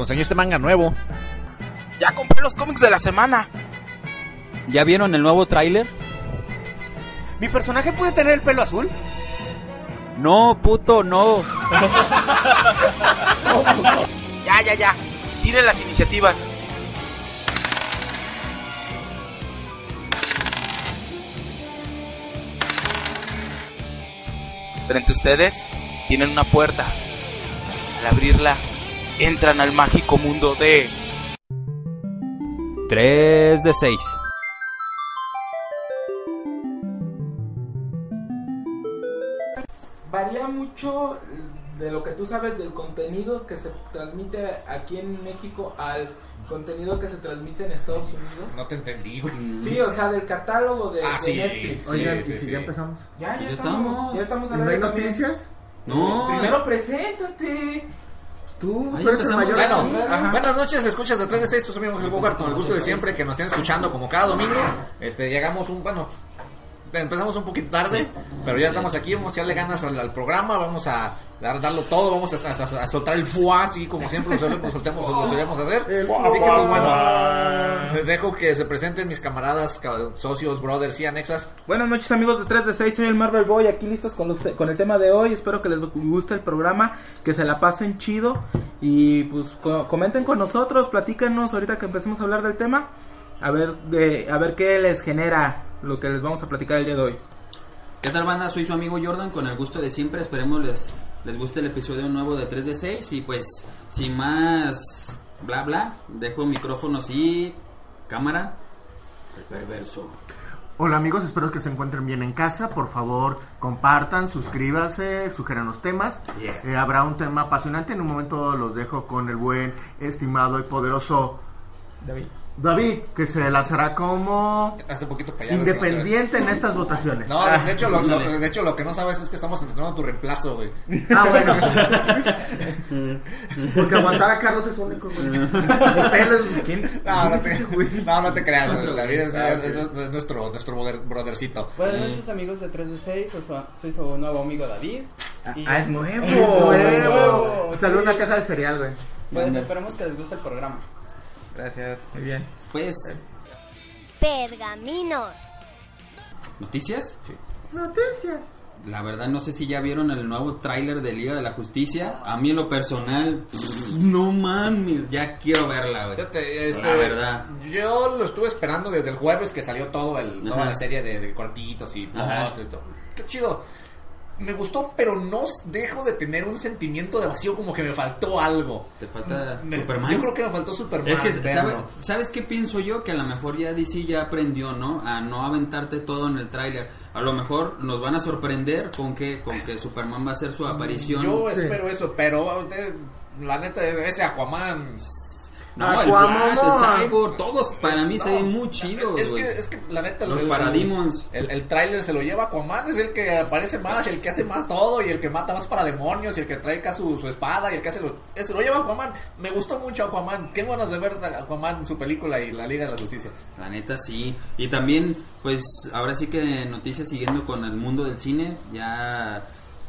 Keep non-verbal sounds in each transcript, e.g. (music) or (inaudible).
conseguí este manga nuevo. Ya compré los cómics de la semana. ¿Ya vieron el nuevo tráiler? ¿Mi personaje puede tener el pelo azul? No, puto, no. Ya, ya, ya. Tiren las iniciativas. Frente a ustedes tienen una puerta. Al abrirla, entran al mágico mundo de 3 de 6. Varía mucho de lo que tú sabes del contenido que se transmite aquí en México al contenido que se transmite en Estados Unidos. No te entendí, güey. Sí, o sea, del catálogo de, Ah, de sí, Netflix. sí, Oigan, sí, ¿y si sí. ya empezamos? Ya, ya, Pues ya estamos, estamos. Ya estamos ¿Y al no hay noticias? No. Primero preséntate. Tú, Ahí tú eres el empezamos. mayor Bueno, buenas noches, escuchas de 3 de 6, tus amigos del Bogart, con el gusto de siempre que nos estén escuchando como cada domingo. Este, llegamos un, bueno, empezamos un poquito tarde, pero ya estamos aquí, vamos a echarle ganas al, al programa, vamos a dar, darlo todo, vamos a, a- a soltar el fuá así como siempre lo solemos, soltemos- lo solemos hacer. Así que pues bueno, dejo que se presenten mis camaradas, ca- socios, brothers y anexas. Buenas noches amigos de 3 de 6, soy el Marvel Boy, aquí listos con, los, con el tema de hoy, espero que les guste el programa, que se la pasen chido y pues co- comenten con nosotros, platícanos ahorita que empecemos a hablar del tema, a ver, de, a ver qué les genera lo que les vamos a platicar el día de hoy. ¿Qué tal banda? Soy su amigo Jordan con el gusto de siempre. Esperemos les, les guste el episodio nuevo de 3 de 6 y pues sin más bla bla, dejo micrófonos y cámara. El perverso. Hola amigos, espero que se encuentren bien en casa. Por favor, compartan, suscríbanse, sugieran los temas. Yeah. Eh, habrá un tema apasionante. En un momento los dejo con el buen, estimado y poderoso David. David, que se lanzará como Hace poquito para allá. independiente en estas votaciones. No, de, de hecho, lo, lo- de hecho, lo que no sabes es que estamos entrenando tu reemplazo, güey. Ah, bueno. (laughs) Porque aguantar a Carlos es único, güey. Es... ¿Quién? No, no ¿Quién es te, no, no te creas, David es, güey. es- es- es nuestro, nuestro brother- brothercito. Buenas noches amigos de 3 de 6, soy su, soy su nuevo amigo David. Y- Ah, es nuevo. (laughs) Nuevo. Sí. Salió una caja de cereal, güey. Pues esperemos que les guste el programa. Gracias, muy bien. Pues, Pergaminos. ¿noticias? Noticias. La verdad no sé si ya vieron el nuevo tráiler de Liga de la Justicia. A mí en lo personal, no mames, ya quiero verla, güey. Fíjate, este, La verdad. Yo lo estuve esperando desde el jueves que salió todo el, toda Ajá. la serie de, de cortitos y postres y todo. Qué chido. Me gustó, pero no dejo de tener un sentimiento de vacío, como que me faltó algo. Te falta Me- Superman. Yo creo que me faltó Superman. Es que. ¿sabes, ¿sabes qué pienso yo? Que a lo mejor ya DC ya aprendió, ¿no? A no aventarte todo en el tráiler. A lo mejor nos van a sorprender con que, con que Superman va a hacer su aparición. Yo Sí. espero eso, pero eh, la neta, ese Aquaman. No, el Aquaman. Flash, el Cyborg, todos para mí no, se ven muy chidos, Es que, es que la neta, Los el, Parademons. El, el tráiler se lo lleva Aquaman, es el que aparece más, el que hace más todo, y el que mata más para demonios, y el que trae acá su, su espada, y el que hace los. eh, Se lo lleva Aquaman. Me gustó mucho Aquaman. Qué ganas de ver a Aquaman, su película y la Liga de la Justicia. La neta sí. Y también, pues, ahora sí que noticias siguiendo con el mundo del cine, ya,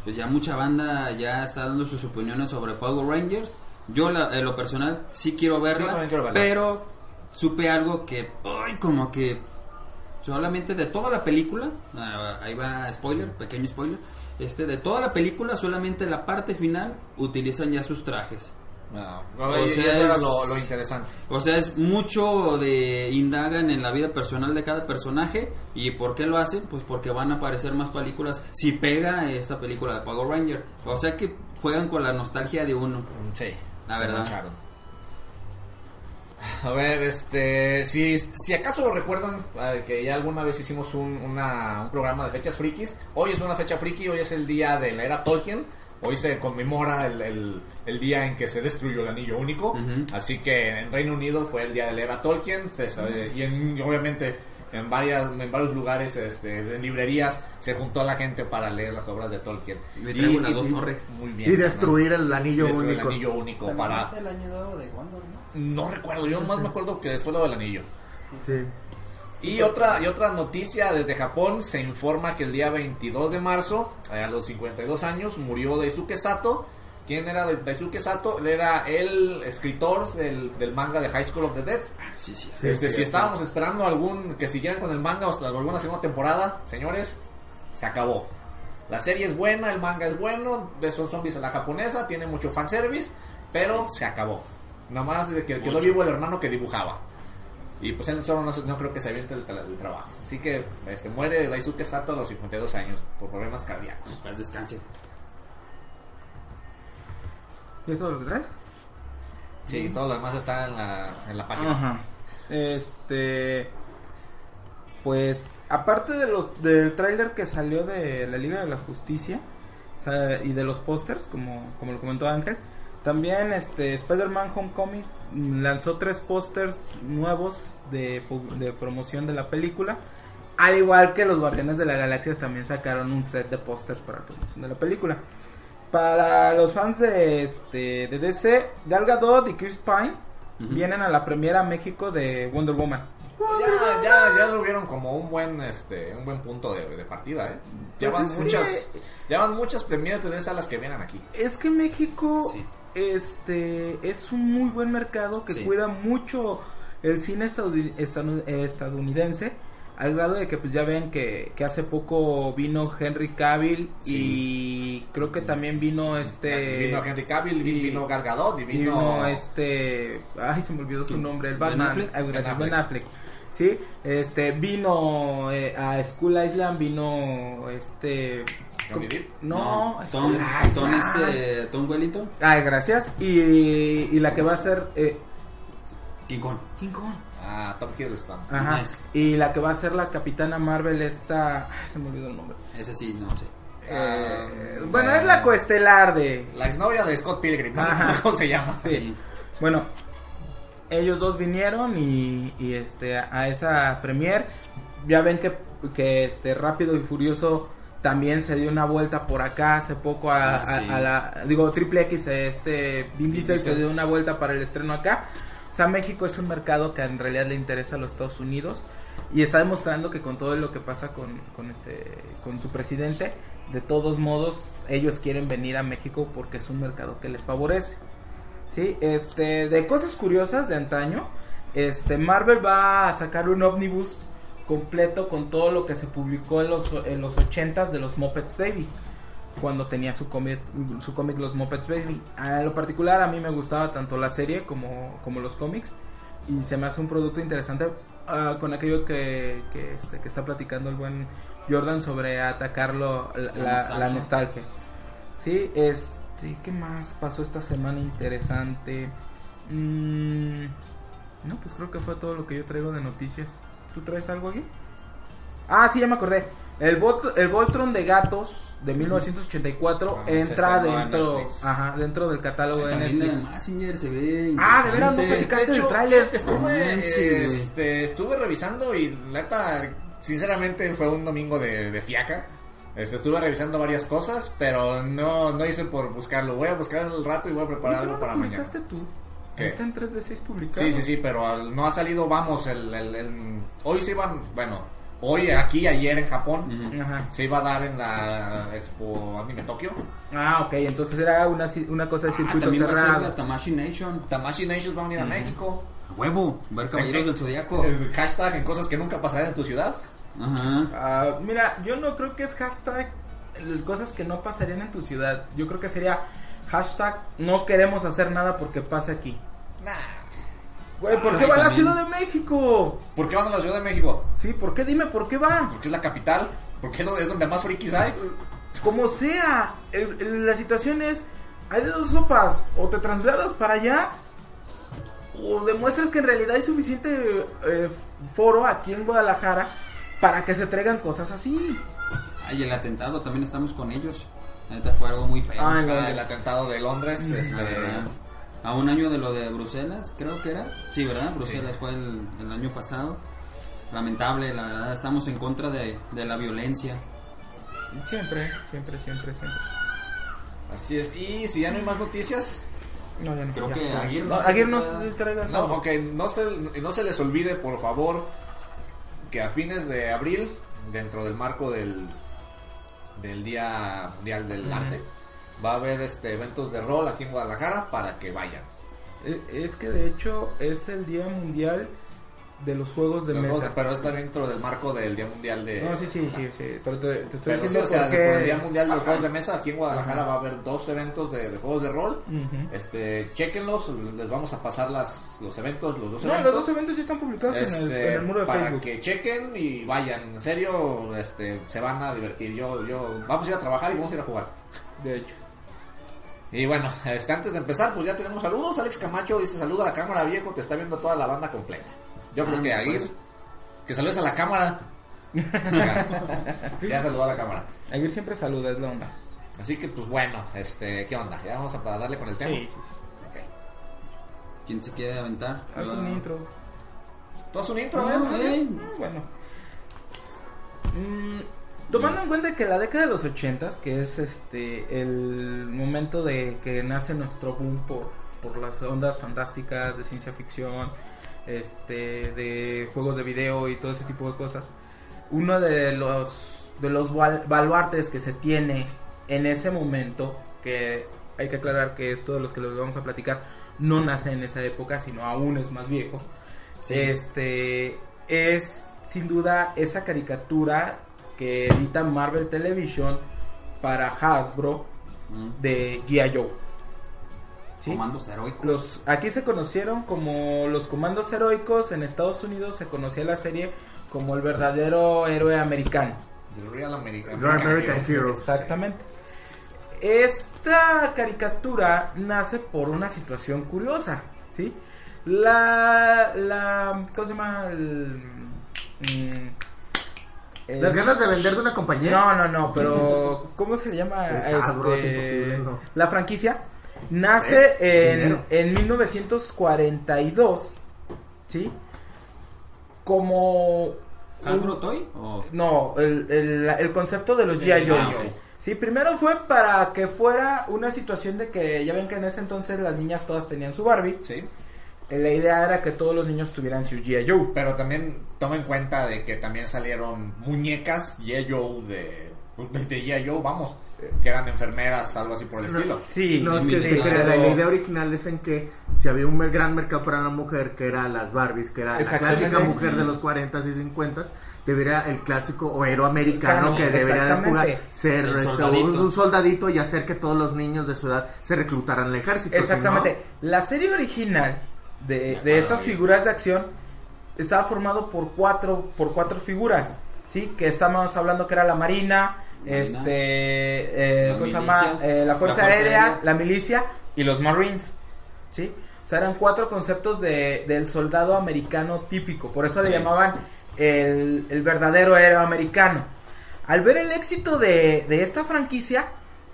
pues ya mucha banda ya está dando sus opiniones sobre Power Rangers. Yo, la- en lo personal, sí quiero verla, también quiero verla. pero supe algo que, ay, como que solamente de toda la película, ah, ahí va spoiler, pequeño spoiler, este, de toda la película, solamente la parte final utilizan ya sus trajes. No, O y sea, eso era es- lo, lo interesante. O sea, es mucho de indagan en la vida personal de cada personaje. ¿Y por qué lo hacen? Pues porque van a aparecer más películas. Si pega esta película de Power Ranger. O sea que juegan con la nostalgia de uno. Sí, La se verdad. mancharon. A ver, este, si, si acaso lo recuerdan, eh, que ya alguna vez hicimos un, una- un programa de fechas frikis, hoy es una fecha friki, hoy es el día de la era Tolkien, hoy se conmemora el, el- el día en que se destruyó el anillo único, así que en Reino Unido fue el día de la era Tolkien, se sabe- y en- y obviamente en, varias, en varios lugares, este, en librerías, se juntó la gente para leer las obras de Tolkien. Me traigo las dos torres. Muy bien. Y destruir el anillo Destruir único. el anillo único También para... es el año nuevo de Gondor, ¿no? No recuerdo, yo más me acuerdo que fue lo del anillo. Sí. Y otra, y otra noticia desde Japón, se informa que el día 22 de marzo, a los 52 años, murió Daisuke Sato. ¿Quién era Daisuke Sato? Él era el escritor del, del manga de High School of the Dead. Sí, sí. Este, si estábamos esperando algún que siguieran con el manga o alguna segunda temporada, señores, se acabó. La serie es buena, el manga es bueno, de son zombies a la japonesa, tiene mucho fanservice, pero se acabó. Nada más de que quedó vivo el hermano que dibujaba. Y pues él solo no, se- no creo que se aviente el, tra- el trabajo. Así que este, muere Daisuke Sato a los 52 años por problemas cardíacos. Paz descanse. ¿Y eso es lo que traes? Sí, todo lo demás está en la, en la página. Ajá. Este. Pues, aparte de los del tráiler que salió de la Liga de la Justicia o sea, y de los pósters, como, como lo comentó Ángel, también este Spider-Man Homecoming lanzó tres pósters nuevos de, de promoción de la película. Al igual que los Guardianes de la Galaxia también sacaron un set de pósters para la promoción de la película. Para los fans de, este, de DC, Gal Gadot y Chris Pine vienen a la premiera a México de Wonder Woman. Ya, ya, ya lo vieron como un buen, este, un buen punto de, de partida, ¿eh? Ya Pues van muchas, ya van muchas premieres de DC a las que vienen aquí. Es que México Sí. este es un muy buen mercado que Sí. cuida mucho el cine eh, estadounidense al grado de que pues ya ven que, que hace poco vino Henry Cavill y creo que también vino este vino Henry Cavill, y- vino Gal Gadot y vino, vino este ay se me olvidó su nombre el Ben Batman Affleck. Ah, gracias, Ben Ben Affleck sí este vino eh, a School Island vino este Depp. no, Tom, Island. Tom, este, Tom Wellington. Ay, gracias. Y, y la que va a ser. Eh, King Kong. King Kong. Ah, Tom Hiddleston. Ajá. Nice. Y la que va a ser la capitana Marvel, esta. ay, se me olvidó el nombre. Ese sí, no sé. Eh, Ah, bueno, es la coestelar de. La exnovia de Scott Pilgrim, ¿no? Ajá. (laughs) ¿Cómo se llama? Sí. Bueno, ellos dos vinieron y, y, este a esa premier. Ya ven que, que este Rápido y Furioso también se dio una vuelta por acá hace poco a, Ah, sí. a- la digo Triple X este Vin Diesel se dio una vuelta para el estreno acá. México es un mercado que en realidad le interesa a los Estados Unidos y está demostrando que con todo lo que pasa con, este con su presidente, de todos modos ellos quieren venir a México porque es un mercado que les favorece. Sí, este, de cosas curiosas de antaño, este, Marvel va a sacar un ómnibus completo con todo lo que se publicó en los, en los 80s de los Muppets Baby, cuando tenía su cómic, su cómic Los Muppets Baby. A lo particular a mí me gustaba tanto la serie como, como los cómics y se me hace un producto interesante ah, con aquello que, que, este, que está platicando el buen Jordan sobre atacarlo la, La la- la nostalgia. nostalgia. Sí, este, ¿qué más pasó esta semana interesante? Mm, no, pues creo que fue todo lo que yo traigo de noticias. ¿Tú traes algo aquí? Ah, sí, ya me acordé. El, Volt- el Voltron de gatos de 1984 Ah, se entra en dentro, ajá, dentro del catálogo de Netflix. Massinger se ve. Ah, de veras, no platicaste De hecho, el tráiler. estuve, No este, estuve revisando y neta, sinceramente fue un domingo de, de fiaca. Este, estuve revisando varias cosas, pero no, no hice por buscarlo. Voy a buscar el rato y voy a preparar ¿Por qué algo no para mañana. publicaste tú? ¿Qué? Está en 3 de 6 publicado. Sí, sí, sí, pero al- no ha salido, vamos, el, el- el- hoy se iban, bueno, hoy aquí, ayer en Japón, Ajá. se iba a dar en la Expo Anime Tokio. Ah, ok, entonces era una, una cosa de Ah, circuito también va a ser la cerrado. Tamashi Nation. Tamashi Nations va a venir a México. A huevo. Ver Caballeros del Zodiaco. El hashtag en cosas que nunca pasarán en tu ciudad. Ajá. Ah, mira, yo no creo que es hashtag cosas que no pasarían en tu ciudad. Yo creo que sería Hashtag no queremos hacer nada porque pase aquí. Nah. Güey, ¿por Ah, qué va a la también. Ciudad de México? ¿Por qué van a la Ciudad de México? Sí, ¿por qué? Dime, ¿por qué va? Porque es la capital. ¿Por qué no es donde más frikis hay? Como sea, el- el- la situación es, hay de dos sopas, o te trasladas para allá, o demuestras que en realidad hay suficiente eh, foro aquí en Guadalajara para que se traigan cosas así. Ay, el atentado, también estamos con ellos. Neta fue algo muy feo. Ah, Ah, el atentado de Londres. La este, verdad. A un año de lo de Bruselas, creo que era. Sí, ¿verdad? Bruselas fue el, el año pasado. Lamentable, la verdad. Estamos en contra de, de la violencia. Siempre, siempre, siempre, siempre. Así es. Y si ya no hay más noticias, No, ya no. Creo ya, que ya. Aguirre No, Aguirre no se traiga no, algo. ok, no se, no se les olvide, por favor, que a fines de abril, dentro del marco del, del Día Mundial del Arte, va a haber este eventos de rol aquí en Guadalajara para que vayan. Eh, Es que de hecho es el Día Mundial de los Juegos de Los Mesa. juegos- pero está dentro del marco del Día Mundial de... No, sí, sí, sí, sí. Pero te, te estoy Pero sí, diciendo o sea, porque... por el Día Mundial de los Juegos de Mesa, aquí en Guadalajara va a haber dos eventos de, de juegos de rol. Ujú. Este, chequenlos, les vamos a pasar las, los eventos, los dos No, eventos. los dos eventos ya están publicados en, el, Este, en el muro de para Facebook. que chequen y vayan, en serio, este, se van a divertir. Yo, yo, vamos a ir a trabajar y vamos a ir a jugar. De hecho. Y bueno, este, antes de empezar, pues ya tenemos saludos. Alex Camacho dice saluda a la cámara viejo, te está viendo toda la banda completa. Yo creo Ah, que ahí, pues. que saludes a la cámara. (laughs) ya, saludó a la cámara. Aguirre siempre saluda, es la onda. Así que pues bueno, este, ¿qué onda? Ya vamos a para darle con el tema. Sí, sí. ¿Quién se quiere aventar? Haz un intro. ¿Tú haz un intro, No, eh? eh, Ah, Bueno. Mm, tomando en cuenta que la década de los ochentas, que es este el momento de que nace nuestro boom por, por las ondas fantásticas de ciencia ficción, este de juegos de video y todo ese tipo de cosas. Uno de los de los bal- baluartes que se tiene en ese momento, que hay que aclarar que esto de los que les vamos a platicar no nace en esa época, sino aún es más viejo. Sí. Este es sin duda esa caricatura que edita Marvel Television para Hasbro Mm. de G.I. Joe. ¿Sí? Comandos heroicos. Los, aquí se conocieron como los comandos heroicos, en Estados Unidos se conocía la serie como el verdadero héroe americano. The Real American, Real American Hero. Exactamente. Esta caricatura nace por una situación curiosa, ¿sí? La, la, ¿cómo se llama? El, mm, el- Las ganas de vender de una compañía. no, no, no, pero (laughs) ¿cómo se llama? Es es Este, no. La franquicia nace en, Dinero. en 1942, ¿sí? Como... ¿Hasbro Toy? O... No, el, el, el concepto de los G.I. Joe. Sí, primero fue para que fuera una situación de que ya ven que en ese entonces las niñas todas tenían su Barbie. Sí. La idea era que todos los niños tuvieran su G.I. Joe. Pero también toma en cuenta de que también salieron muñecas G.I. Joe de, pues, de, de G.I. Joe, vamos, que eran enfermeras, algo así por el estilo. Sí, No, es que Sí, pero- la idea original es en que si había un gran mercado para la mujer, que era las Barbies, que era la clásica mujer de los 40 y 50, debería el clásico o héroe americano Claro, que debería de jugar ser este, soldadito. un, un soldadito y hacer que todos los niños de su edad se reclutaran al ejército. si Exactamente. La serie original de, de estas figuras de acción estaba formado por cuatro, por cuatro figuras. ¿Sí? Que estamos hablando que era la Marina, Marina, este, eh, la ¿cómo se milicia, llama? Eh, la, Fuerza la Fuerza Aérea, Aérea. la Milicia y los Marines. ¿Sí? O sea, eran cuatro conceptos de, del soldado americano típico. Por eso le llamaban el, el verdadero héroe americano. Al ver el éxito de, de esta franquicia,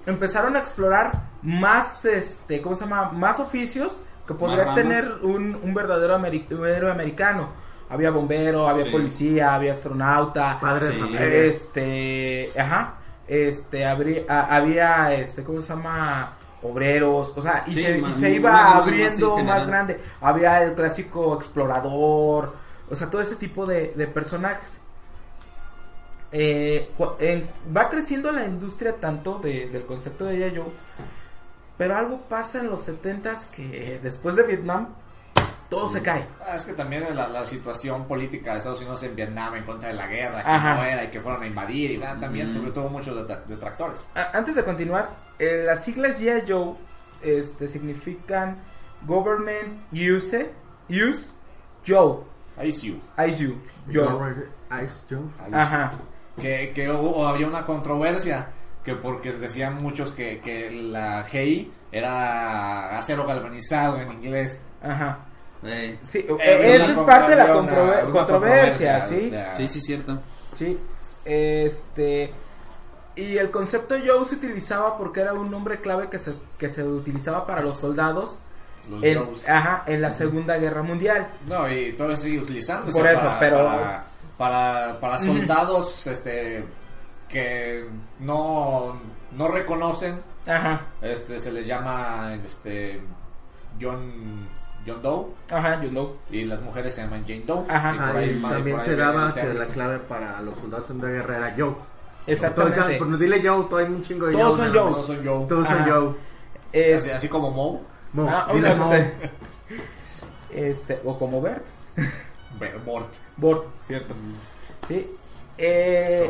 empezaron a explorar más, este, ¿cómo se llama? Más oficios que podría tener un, un verdadero ameri- un héroe americano. Había bombero, había Sí. policía, había astronauta, Padre de Sí. familia. este, ajá, este, habría, a- había, este, ¿cómo se llama? Obreros, o sea, y, Sí, se, y iba abriendo en más grande. Había el clásico explorador, o sea, todo ese tipo de, de personajes. Eh, en- va creciendo la industria tanto de- del concepto de Yayo, pero algo pasa en los 70s que después de Vietnam todo se cae. Ah, es que también la, la situación política de Estados Unidos en Vietnam en contra de la guerra, que Ajá. no era y que fueron a invadir, y nada, también Mm. sobre todo muchos detra- detractores. Antes de continuar, eh, las siglas G.I. Joe este, significan Government Use, Use Joe. Ice You. Ice you. Joe. Ice Joe. Ajá. Que, que hubo- había una controversia. Que porque decían muchos que, que la GI era acero galvanizado en inglés. Ajá. Ey, Sí, Eh, esa es parte de la contra- controver- una controversia, controversia, ¿sí? o sea, Sí, sí, cierto. Sí, este y el concepto Joe se utilizaba porque era un nombre clave que se, que se utilizaba para los soldados los en, Joes. ajá, en la Segunda Guerra Mundial. No, y todavía sigue utilizando. Por eso, pero- Para, para, para soldados este que no, no reconocen, Ajá, este se les llama este John, John Doe. ajá. Y las mujeres se llaman Jane Doe. Ajá. Y por Ah, y ma- también por ahí se daba que la clave para los soldados la guerra era Joe. Exactamente. Todos, pues, dile Joe, todo hay un chingo de Todos Joe. son Joe. Todos son Joe. Todos son. Joe. Es- Así, así como Mo. Mo, ah, dile Mo. este, o como Bert, Be- Mort. Bort, cierto. Sí. Eh,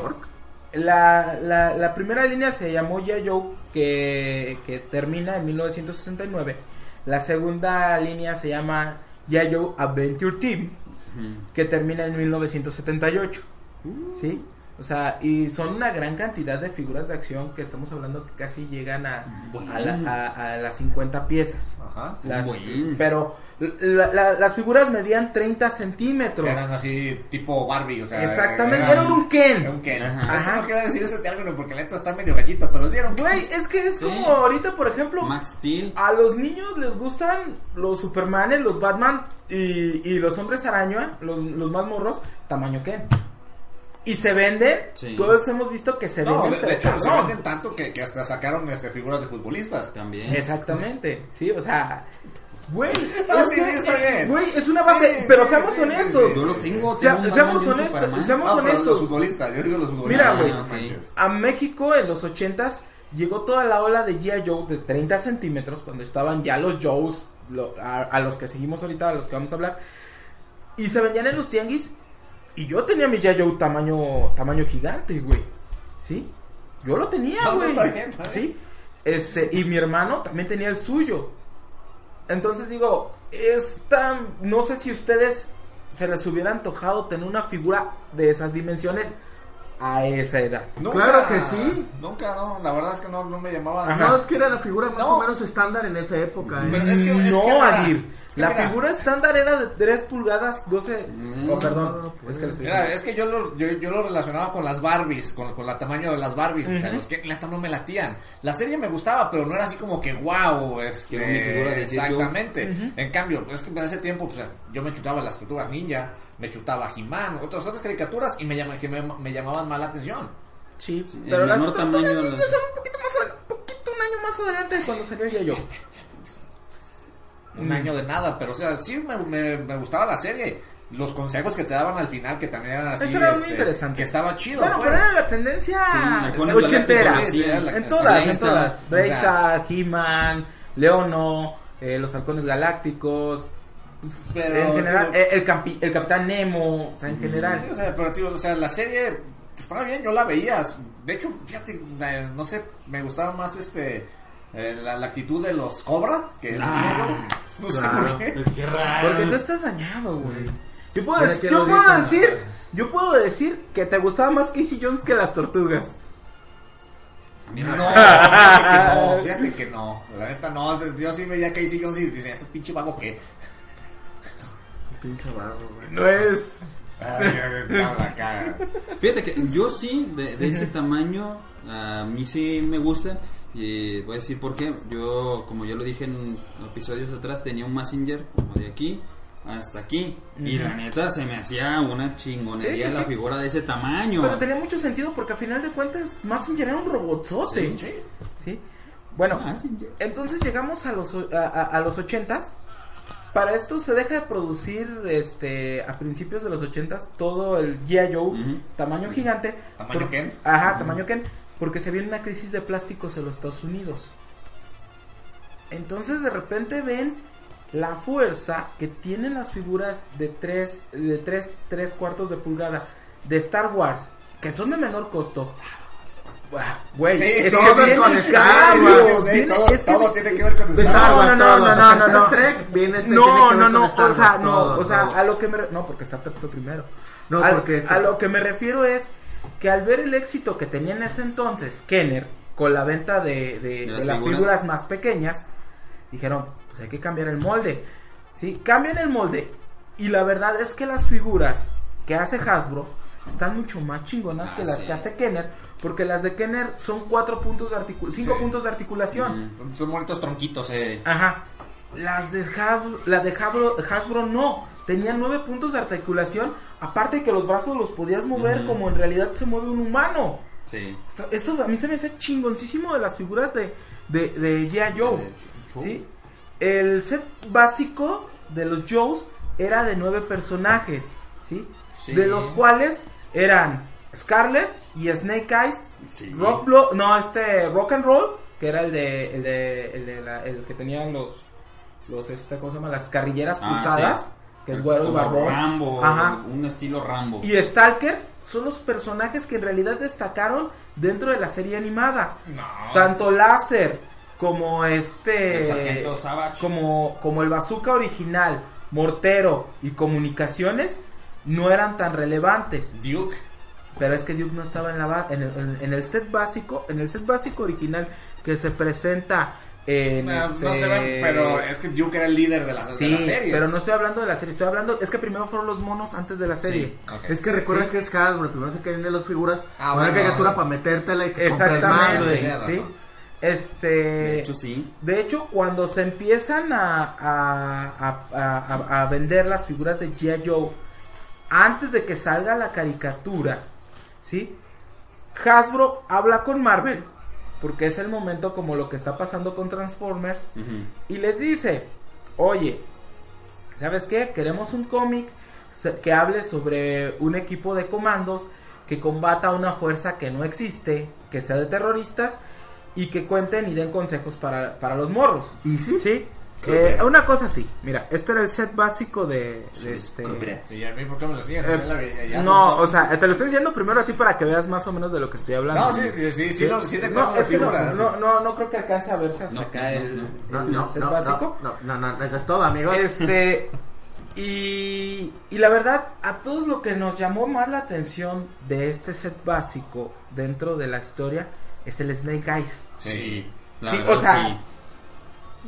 la, la, la primera línea se llamó Ya Joe, que, que termina en 1969. La segunda línea se llama Ya Joe Adventure Team, que termina en 1978. ¿Sí? O sea, y son una gran cantidad de figuras de acción que estamos hablando que casi llegan a, a, la- a- a las 50 piezas. Ajá. Las- pero la- la- las figuras medían 30 centímetros. Que eran así tipo Barbie, o sea. Exactamente, eran un Ken. Era un Ken. Ajá. Es que no quiero decir ese término porque la neta está medio gallito, pero sí era un Ken. Güey, es que es Sí. como ahorita, por ejemplo, Max Steel. a los niños les gustan los Supermanes, los Batman y, y los hombres araña, los, los más morros, tamaño Ken. Y se venden, Sí. todos hemos visto que se No, venden. de, hecho, se venden tanto que, que hasta sacaron este, figuras de futbolistas. También. Exactamente, sí, o sea, güey, (laughs) No, es sí, que, sí, está bien. Güey, es una base, Sí, pero sí, seamos sí, honestos. sí, Yo los tengo. Tengo un seamos honestos, seamos No, pero honestos. los futbolistas, yo digo los futbolistas. Mira, güey. no ok. manches. A México en los 80s llegó toda la ola de G.I. Joe de 30 centímetros, cuando estaban ya los Joes, lo- a, a los que seguimos ahorita, a los que vamos a hablar, y se vendían en los tianguis, y yo tenía mi G.I. Joe tamaño, tamaño gigante, güey, ¿sí? Yo lo tenía, No, no, güey, está bien. ¿sí? Este, y mi hermano también tenía el suyo. Entonces digo, esta, no sé si ustedes se les hubiera antojado tener una figura de esas dimensiones a esa edad. Nunca- Claro que sí. Nunca, no, la verdad es que no, no me llamaban. Ajá. No, es que era la figura más No. o menos estándar en esa época. ¿eh? Pero es que- es no, que que la mira. figura estándar era de 3 pulgadas, 12. oh, perdón. pues. es que le estoy Mira, es que yo lo, yo, yo lo relacionaba con las Barbies, con, con el tamaño de las Barbies. O sea, los que neta no me latían. La serie me gustaba, pero no era así como que wow. Este, Quiero mi figura de G.I. Joe. Exactamente. En cambio, es que en ese tiempo pues, yo me chutaba las tortugas ninja, me chutaba He-Man, otras, otras caricaturas y me, llama- que me, me llamaban más la atención. Sí, el pero las menor tortugas tamaño, ninja son un poquito más un poquito un año más adelante de cuando salió ya yo. Un año de nada, pero o sea, sí me, me, me gustaba la serie. Los consejos que te daban al final, que también eran así. Eso era muy este, interesante. Que estaba chido. Bueno, pues. pero era la tendencia Sí, ochentera. sí, la- en sí, todas, en todas. O sea- He-Man, Leono, eh, los halcones galácticos. pues, Pero, en general, digo- eh, el, campi- el Capitán Nemo, o sea, en general. Sí, o sea, pero tío, o sea, la serie estaba bien, yo la veía. De hecho, fíjate, no sé, me gustaba más este eh, la, la actitud de los Cobra que el Ah, (laughs) no sé por qué. Qué raro. Porque tú estás dañado, güey. Yo puedo, Mira dec- que yo lo puedo dicen, decir, yo puedo decir que te gustaba más Casey Jones que las tortugas. No, (laughs) fíjate que no, fíjate que no. La neta no, yo sí veía a Casey Jones y decía, ese pinche vago que. Pinche vago, güey. No es. Ay, la caga. (laughs) Fíjate que yo sí, de, de ese tamaño, a mí sí me gusta. Y voy a decir por qué. Yo, como ya lo dije en episodios atrás, tenía un Messenger como de aquí hasta aquí. Y la neta se me hacía una chingonería Sí, sí, la sí. figura de ese tamaño. Pero tenía mucho sentido porque a final de cuentas Massinger era un robotzote. Sí. ¿Sí? Bueno, entonces llegamos a los a, a- a los ochentas. Para esto se deja de producir este a principios de los ochentas todo el G.I. Joe tamaño gigante. ¿Tamaño por- Ken? Ajá, tamaño Ken. Porque se viene una crisis de plásticos en los Estados Unidos. Entonces de repente ven la fuerza que tienen las figuras de 3 de tres, tres cuartos de pulgada de Star Wars, que son de menor costo. Güey, Sí, es que viene con el Star Wars, sí, viene- todo- es que todo tiene que ver con Star No, Wars, no, no, no, no, no, no. Trek viene este, No, no, no, o sea, no, todo, o sea, a lo que me re- no, porque Star Trek fue primero. No, Al- porque- a lo que me refiero es que al ver el éxito que tenía en ese entonces Kenner con la venta de, de- de las las figuras. figuras. más pequeñas, dijeron, pues hay que cambiar el molde. Sí, cambian el molde y la verdad es que las figuras que hace Hasbro están mucho más chingonas Ah, que las sí. que hace Kenner, porque las de Kenner son cuatro puntos de articulación, cinco Sí. puntos de articulación. Son bonitos tronquitos. Sí. Ajá. Las de Hasbro, la de Hasbro, Hasbro no. Tenían nueve puntos de articulación. Aparte que los brazos los podías mover como en realidad se mueve un humano. Sí. Esto, esto a mí se me hace chingoncísimo de las figuras de, de, de G.I. Joe. De- ¿sí? El set básico de los Joes era de nueve personajes. ¿sí? Sí. De los cuales eran Scarlet y Snake Eyes. Sí. Rock Blo- no, este Rock and Roll, que era el de el de, el, de la- el que tenían los los ¿cómo se llama? las carrilleras Ah, cruzadas, sí. Que es güero barbón. Rambo, Ajá. un estilo Rambo. Y Stalker son los personajes que en realidad destacaron dentro de la serie animada. No. Tanto Láser como este El Sargento Savage. como como el bazooka original, Mortero y Comunicaciones no eran tan relevantes. Duke. Pero es que Duke no estaba en, la ba- en, el, en- en el set básico, en el set básico original que se presenta en No, este- no se ven, pero es que Duke era el líder de la, de sí, la serie. pero no estoy hablando de la serie, estoy hablando es que primero fueron los monos antes de la serie. Sí. Es que recuerda Sí. que es Hasbro, primero te caen las figuras, Ah, una bueno. caricatura para metértela y que más, Exactamente, sí. Este De hecho, sí. De hecho, cuando se empiezan a, a, a- a- a- a vender las figuras de G.I. Joe, antes de que salga la caricatura, ¿sí? Hasbro habla con Marvel, porque es el momento como lo que está pasando con Transformers, y les dice, oye, ¿sabes qué? Queremos un cómic que hable sobre un equipo de comandos que combata una fuerza que no existe, que sea de terroristas, y que cuenten y den consejos para, para los morros. ¿Y sí? ¿Sí? Eh, una cosa así, mira, este era el set básico de, de este... ¿Y a mí por qué me lo enseñas? Eh, no, o sea, te lo estoy diciendo primero así para que veas más o menos de lo que estoy hablando. No, sí, sí, sí, sí, no, sí No, es que no, no, no, no creo que alcance a verse hasta No, acá no, el, no, No, el no, set no, básico. no, no, no, no, eso es todo, amigos. Este, y, y la verdad, a todos lo que nos llamó más la atención de este set básico dentro de la historia es el Snake Eyes. Sí. La Sí, verdad, o sea, sí.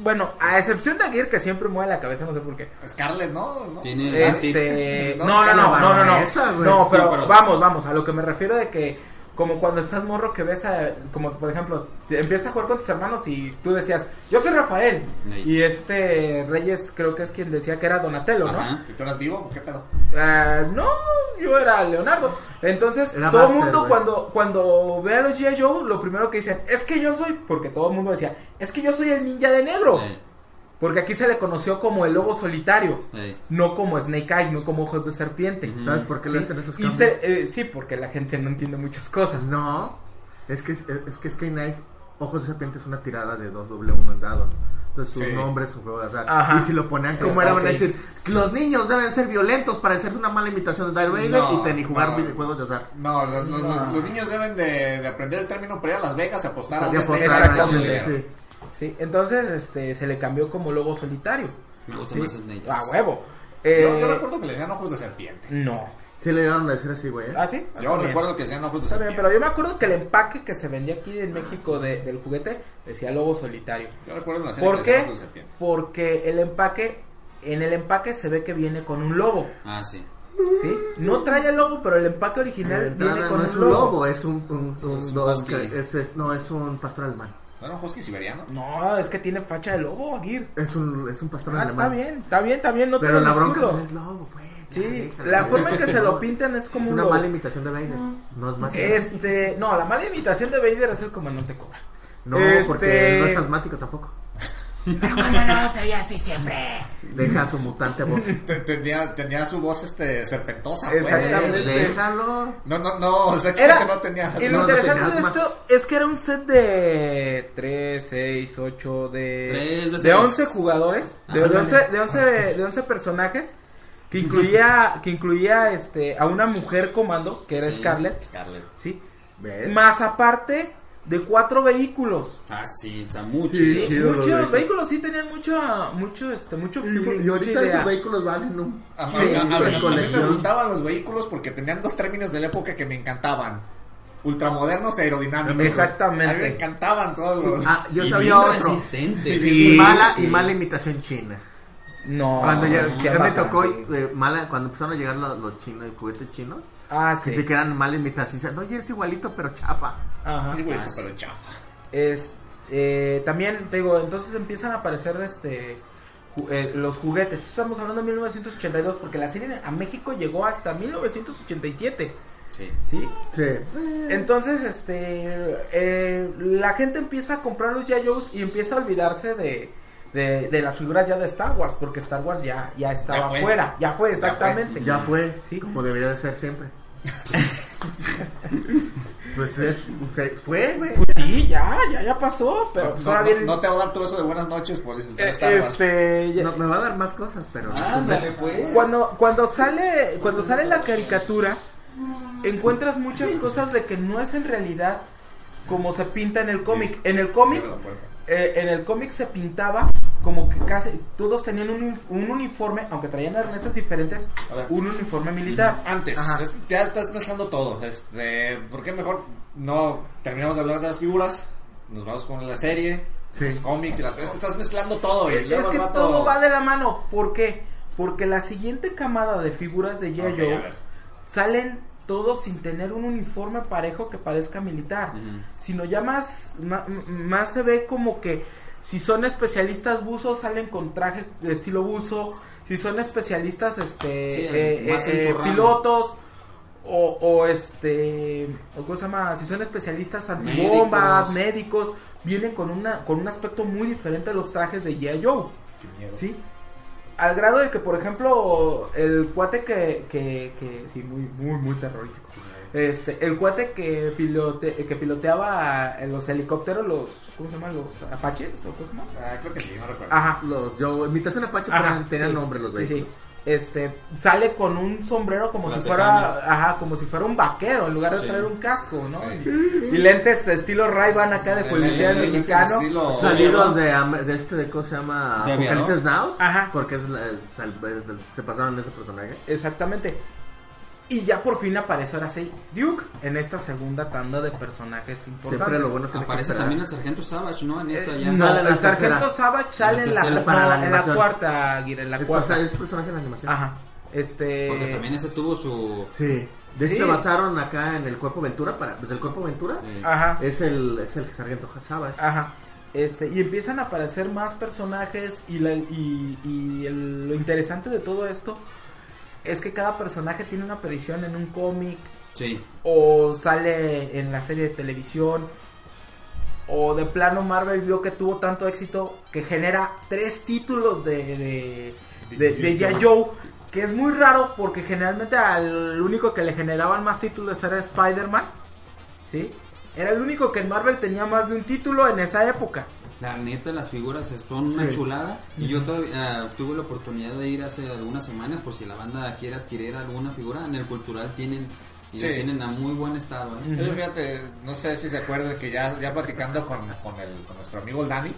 Bueno, a excepción de Aguirre que siempre mueve la cabeza, no sé por qué. Scarlett, ¿no? ¿No? Tiene Este, No, no, no, no, no, no, no, No, pero- vamos, vamos, a lo que me refiero de que como cuando estás morro que ves a, como por ejemplo, si empiezas a jugar con tus hermanos y tú decías, yo soy Rafael, Sí. y este Reyes creo que es quien decía que era Donatello, ¿no? ¿Y tú eras vivo o qué pedo? Ah, no, yo era Leonardo. Entonces, Era todo el mundo cuando, cuando ve a los G.I. Joe, lo primero que dicen, es que yo soy, porque todo el mundo decía, es que yo soy el ninja de negro. Porque aquí se le conoció como el lobo solitario, no como Snake Eyes, no como ojos de serpiente. ¿Sabes por qué le hacen esos y cambios? se- eh, sí, porque la gente no entiende muchas cosas. No, es que, es que Sky Nice, Ojos de Serpiente es una tirada de 2W1 en dado. Entonces su Sí. nombre es un juego de azar. Ajá. Y si lo ponían Sí, como era, van a decir, los niños deben ser violentos para hacerse una mala imitación de Darth Vader No, y ten- y jugar no. videojuegos de azar. No, los, los- No. los- los niños deben de, de aprender el término para ir a Las Vegas y apostar a un Y Snake apostar, Eyes sí, entonces este, se le cambió como lobo solitario. Me gusta Sí. más Snake. A huevo. Yo, Eh, yo recuerdo que le decían ojos de serpiente. No. Sí le llegaron a decir así, güey. ¿eh? ¿Ah, sí? Yo recuerdo que decían ojos de Está bien, serpiente. pero yo me acuerdo que el empaque que se vendía aquí en México de- del juguete decía lobo solitario. Yo recuerdo la serie ¿Por que decían qué? ojos de serpiente. Porque el empaque, en el empaque se ve que viene con un lobo, Ah, sí. ¿sí? No trae el lobo, pero el empaque original entrada, viene con no un es un lobo. es un, un, un- Es un dos- husky. es- es- no, es un pastor alemán. ¿No era un husky siberiano? No, es que tiene facha de lobo, Aguirre. Es un, es un pastor Ah, alemán. está bien, está bien, está bien, no Pero la bronca pues, es lobo, pues. Sí, la forma en que se lo (laughs) pintan es como Es un una lobo. mala imitación de Vader. No es más. Este, no, la mala imitación de Vader es el comandante Cobra. No, este- porque no es asmático tampoco. No se así siempre. Deja su mutante voz. (laughs) Te- Tenía, tenía su voz este serpentosa, pues. Exactamente. Déjalo. No, no, no, o sea, Era, que no tenía. y lo no, no interesante tenía de esto es que era un set de 3, 6, 8, de, Tres de de seis. 11 jugadores, de, Ah, de 11, dale. de, 11, de 11 personajes, que incluía, que incluía este, a una mujer comando, que era Sí. Scarlett, Scarlett. ¿sí? ¿Ves? Más aparte de cuatro vehículos. Ah, sí, está mucho. Sí, Sí, chido los muchos vehículos. vehículos sí tenían mucho, mucho, este, mucho Y, feeling, y ahorita esos vehículos valen un Ajá, sí, a- a- en a- a mí me gustaban los vehículos porque tenían dos términos de la época que me encantaban. Ultramodernos e aerodinámicos. Exactamente. A mí me encantaban todos los... Ah, yo Y sabía otro. resistente. Y, Sí, y mala sí. y mala imitación china. No. cuando ya, me tocó eh, mala cuando empezaron a llegar los, los chinos, los juguetes chinos, Ah, que sí. sí que eran mala imitación. Dicen, Oye, es igualito pero chafa. Ajá. Igualito, Ah, sí. pero chafa. Es, eh, también, te digo, entonces empiezan a aparecer este ju- eh, los juguetes. Estamos hablando de 1982 porque la serie a México llegó hasta 1987. Sí. ¿Sí? Sí. Entonces, este, eh, la gente empieza a comprar los Yayos y empieza a olvidarse de, de, de las figuras ya de Star Wars, porque Star Wars ya, ya estaba Ya fue. fuera, ya fue, Ya fue. exactamente. Ya fue, Sí. como debería de ser siempre. (laughs) pues es, fue, güey. Pues sí, ya, ya, ya pasó, pero pues no, ahora no- viene- no te va a dar todo eso de buenas noches por eso eh, Star Wars. este, ya- No, me va a dar más cosas, pero Ándale, pues. cuando cuando sale cuando sale la caricatura encuentras muchas cosas de que no es en realidad como se pinta en el cómic. En el cómic eh, en el cómic se pintaba como que casi todos tenían un, un uniforme, aunque traían arneses diferentes, un uniforme militar. Antes, es- ya estás mezclando todo. Este, ¿Por qué mejor no terminamos de hablar de las figuras? Nos vamos con la serie, Sí. los cómics y las Es que estás mezclando todo. Y Es, que todo va de la mano. ¿Por qué? Porque la siguiente camada de figuras de G.I. ver. salen todos sin tener un uniforme parejo que parezca militar, sino ya más, ma- más, se ve como que si son especialistas buzos salen con traje de estilo buzo, si son especialistas este Sí, eh, eh, pilotos o, o este o ¿cómo se llama? si son especialistas antibombas, médicos, vienen con una con un aspecto muy diferente a los trajes de G.I. Joe. ¿Sí? Al grado de que, por ejemplo, el cuate que, que, que sí, muy, muy, muy terrorífico. Este, el cuate que, pilote, que piloteaba los helicópteros, los, ¿cómo se llaman? Los Apaches, ¿o cómo se llama? Ah, creo que sí, no recuerdo. Ajá. Los, yo, imitación Apache, Ajá, pero tenían sí, nombre los sí, sí. vehículos. Este, sale con un sombrero como La si tejana. fuera, ajá, como si fuera un vaquero, en lugar de Sí. traer un casco, ¿no? Sí. Y, y lentes estilo Ray-Ban acá de policía el mexicano. estilo- Salidos de, am- de este, de ¿cómo se llama? De. Apocalipsis Now. Ajá. Porque es, la- el- el- el- se pasaron ese personaje. Exactamente. Y ya por fin aparece ahora sí Duke en esta segunda tanda de personajes importantes. Siempre lo bueno que Aparece también el sargento Savage, ¿no? En esta Eh, ya. no, la el sargento. Savage sale En en la la, tercera para la no, en la cuarta, Aguirre, en la Es, cuarta. pasa- es personaje en animación. Ajá. Este. Porque también ese tuvo su. Sí. De hecho, Sí. se basaron acá en el Cuerpo Ventura. Para, pues el Cuerpo Ventura eh, Ajá. es el, es el sargento Savage. Ajá. Este, y empiezan a aparecer más personajes y, la- y, y el- lo interesante de todo esto es que cada personaje tiene una aparición en un cómic sí. o sale en la serie de televisión o de plano Marvel vio que tuvo tanto éxito que genera tres títulos de de, de. Joe que es muy raro porque generalmente al único que le generaban más títulos era Spider-Man ¿sí? era el único que en Marvel tenía más de un título en esa época La neta, las figuras son una Sí. chulada. Y yo todavía ah, tuve la oportunidad de ir hace algunas semanas. Por si la banda quiere adquirir alguna figura, en el cultural tienen. Y Sí. tienen a muy buen estado. ¿eh? Yo, fíjate, no sé si se acuerdan que ya, ya platicando con, con, el, con nuestro amigo el Dani,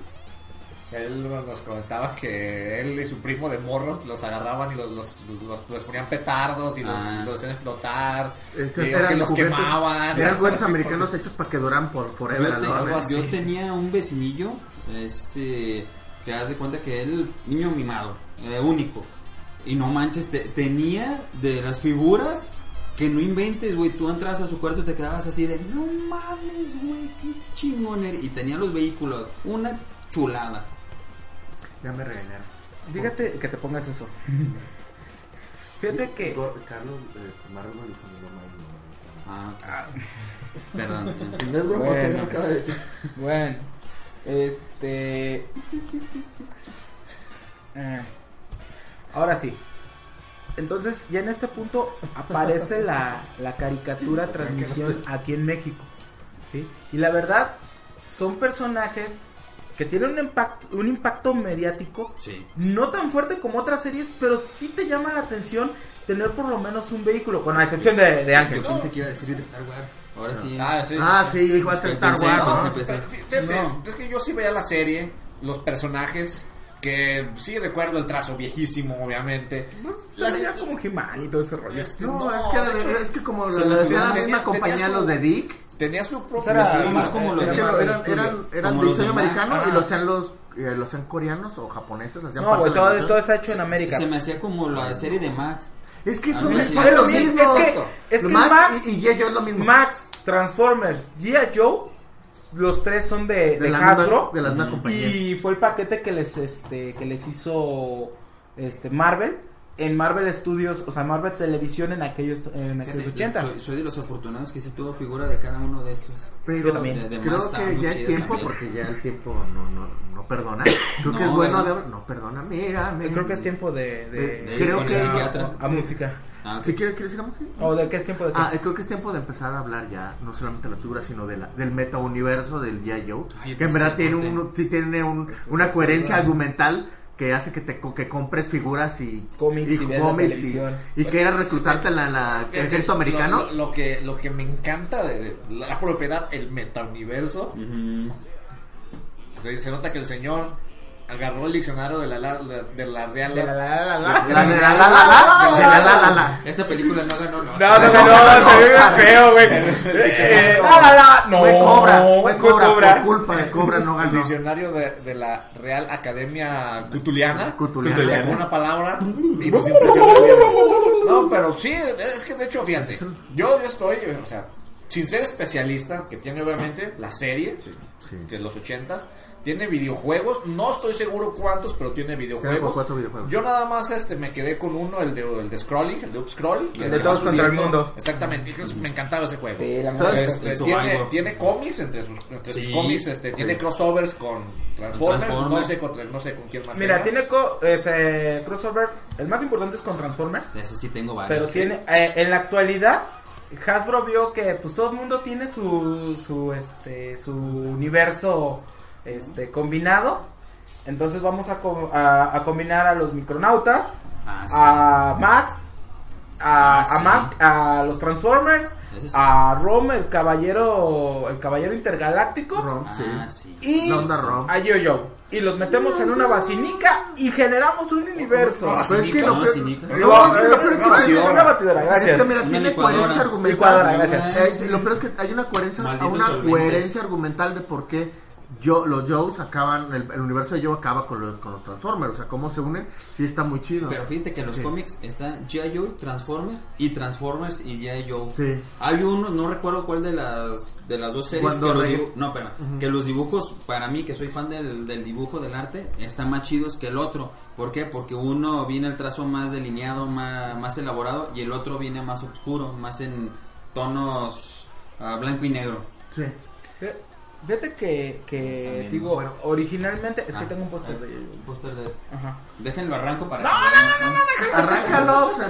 él nos comentaba que él y su primo de morros los agarraban y los, los, los, los ponían petardos y los, Ah. los hacían explotar, y eran que los juguetes- quemaban. Eran juguetes (laughs) americanos porque- hechos para que duran por forever. Yo, te- yo tenía un vecinillo, este, que haz de cuenta que él, niño mimado, eh, único. Y no manches, te- tenía de las figuras que no inventes, güey. Tú entras a su cuarto y te quedabas así de, no mames, güey, qué chingón eres". Y tenía los vehículos, una chulada. Ya me regañaron. fíjate que te pongas eso (laughs) fíjate que Carlos eh, Marvel dijo mi mamá y Ah, ok. Perdón. No es broma, Bueno. que acaba de decir. Bueno, este. eh, ahora sí. Entonces, ya en este punto aparece la, la caricatura transmisión aquí en México. ¿sí? Y la verdad, son personajes que tiene un impacto, un impacto mediático Sí. no tan fuerte como otras series, pero sí te llama la atención tener por lo menos un vehículo, con la excepción de, de Ángel. Yo pensé que iba a decir de Star Wars. Ahora sí. Ah, sí. Ah, sí, dijo a ser Star Pensé, Wars. pensé, ¿no? pensé. Fíjate, No. es que yo sí veía la serie, los personajes, que sí recuerdo el trazo viejísimo, obviamente. La La serie como He-Man y todo ese rollo. Este, No, no, es que, era hecho, es que como se lo lo decía la tenía- misma compañía, su- los de Dick, tenía su propio Era- más como los es de que Marvel eran, diseño de Max. americano y Ah. lo hacían los, eh, lo hacían coreanos o japoneses. hacían No, parte güey, la todo, todo está hecho en América. Se me hacía como la serie de Max. Es que son parece lo Sí, mismo. es que, es que Max, Max, y, y G.I. Joe es lo mismo. Max, Transformers, G.I. Joe, los tres son de, de, de la Hasbro. misma, de la misma compañía. Y fue el paquete que les este que les hizo este Marvel en Marvel Studios, o sea, Marvel Televisión en aquellos en aquellos Fíjate, 80. soy, soy de los afortunados que sí tuvo figura de cada uno de estos. Pero Yo también. De- de creo que ya es tiempo también. porque ya el tiempo no, no, no perdona. Creo que No, es bueno de... No perdona, mira. Creo que es tiempo de, de, De- creo con que- el psiquiatra. a música. Ah, ok. ¿Sí quiere, quieres ir a mujer? ¿O de qué es tiempo de qué? Ah, creo que es tiempo de empezar a hablar ya, no solamente de las figuras, sino de la, del meta-universo del G.I. Joe. Ah, yo que en verdad que tiene, un, tiene un- una coherencia argumental que hace que te co- que compres figuras y Cómics y la cómics y, y quieras reclutarte en la, la- el ejército americano. Lo, lo- lo que, lo que me encanta de, de la propiedad, el metauniverso, se nota que el señor agarró el diccionario de la, de la Real. De la, la, la, la. La- la- la- la- la- de la- la- la- la. Esa película no ganó no. No, no, no, no, se ve feo, güey. La, la, la. No, Fue cobra, fue fue cobra, Cobra. por culpa de cobra no El ganó. diccionario de, de la Real Academia Cutuliana. Cutuliana. Sacó una palabra y nos (laughs) impresionó. No, pero sí, es que de hecho, fíjate, yo estoy, o sea, sin ser especialista, que tiene obviamente la serie Sí. de los ochentas, tiene videojuegos, no estoy seguro cuántos, pero tiene videojuegos. cuatro videojuegos. Yo nada más este me quedé con uno, el de, el de Scrolling, el de Up Scroll. que El de todos contra el mundo. Exactamente, que es- me encantaba ese juego. Sí. Este, tiene, tiene cómics entre sus, entre sus Sí. cómics, este, tiene crossovers con Transformers, Transformers. No, sé contra- no sé con quién más. Mira, tenga. tiene co- ese crossover. El más importante es con Transformers. Ese sí tengo Pero varios. tiene, eh, en la actualidad, Hasbro vio que pues todo el mundo tiene su, su, este, su universo este, combinado. Entonces vamos a, co- a, a combinar a los micronautas, Ah, sí. a Max, a, Ah, sí. a Mask, a los Transformers, sí. a Rom, el caballero, el caballero intergaláctico, Rom, Ah, sí. sí. y Rom. a Yo-Yo. Y los metemos en una basinica y generamos un universo. No, es que No, lo peor- sí, Nico. no, No, es que lo peor es que una tiene- batidora. Una batidora, Es gracias. que mira, tiene coherencia argumental. Licuadora, gracias. Eh, lo peor es que hay una coherencia, una coherencia argumental de por qué yo, los Joes acaban, el, el universo de Joe acaba con los, con los Transformers. O sea, cómo se unen, sí está muy chido. Pero fíjate que en los Sí. cómics está G.I. Joe, Transformers y Transformers y G.I. Joe. Sí. Hay uno, no recuerdo cuál de las de las dos series que los, dibu- no, espérame, que los dibujos para mí que soy fan del, del dibujo del arte están más chidos que el otro. ¿Por qué? Porque uno viene el trazo más delineado, más, más elaborado y el otro viene más oscuro, más en tonos ah, blanco y negro. Sí. Fíjate que, que digo, originalmente es que Ah, tengo un póster de un póster de Ajá. Déjenlo arranco para No, que- no, no, no, Arráncalo. o (laughs) sea,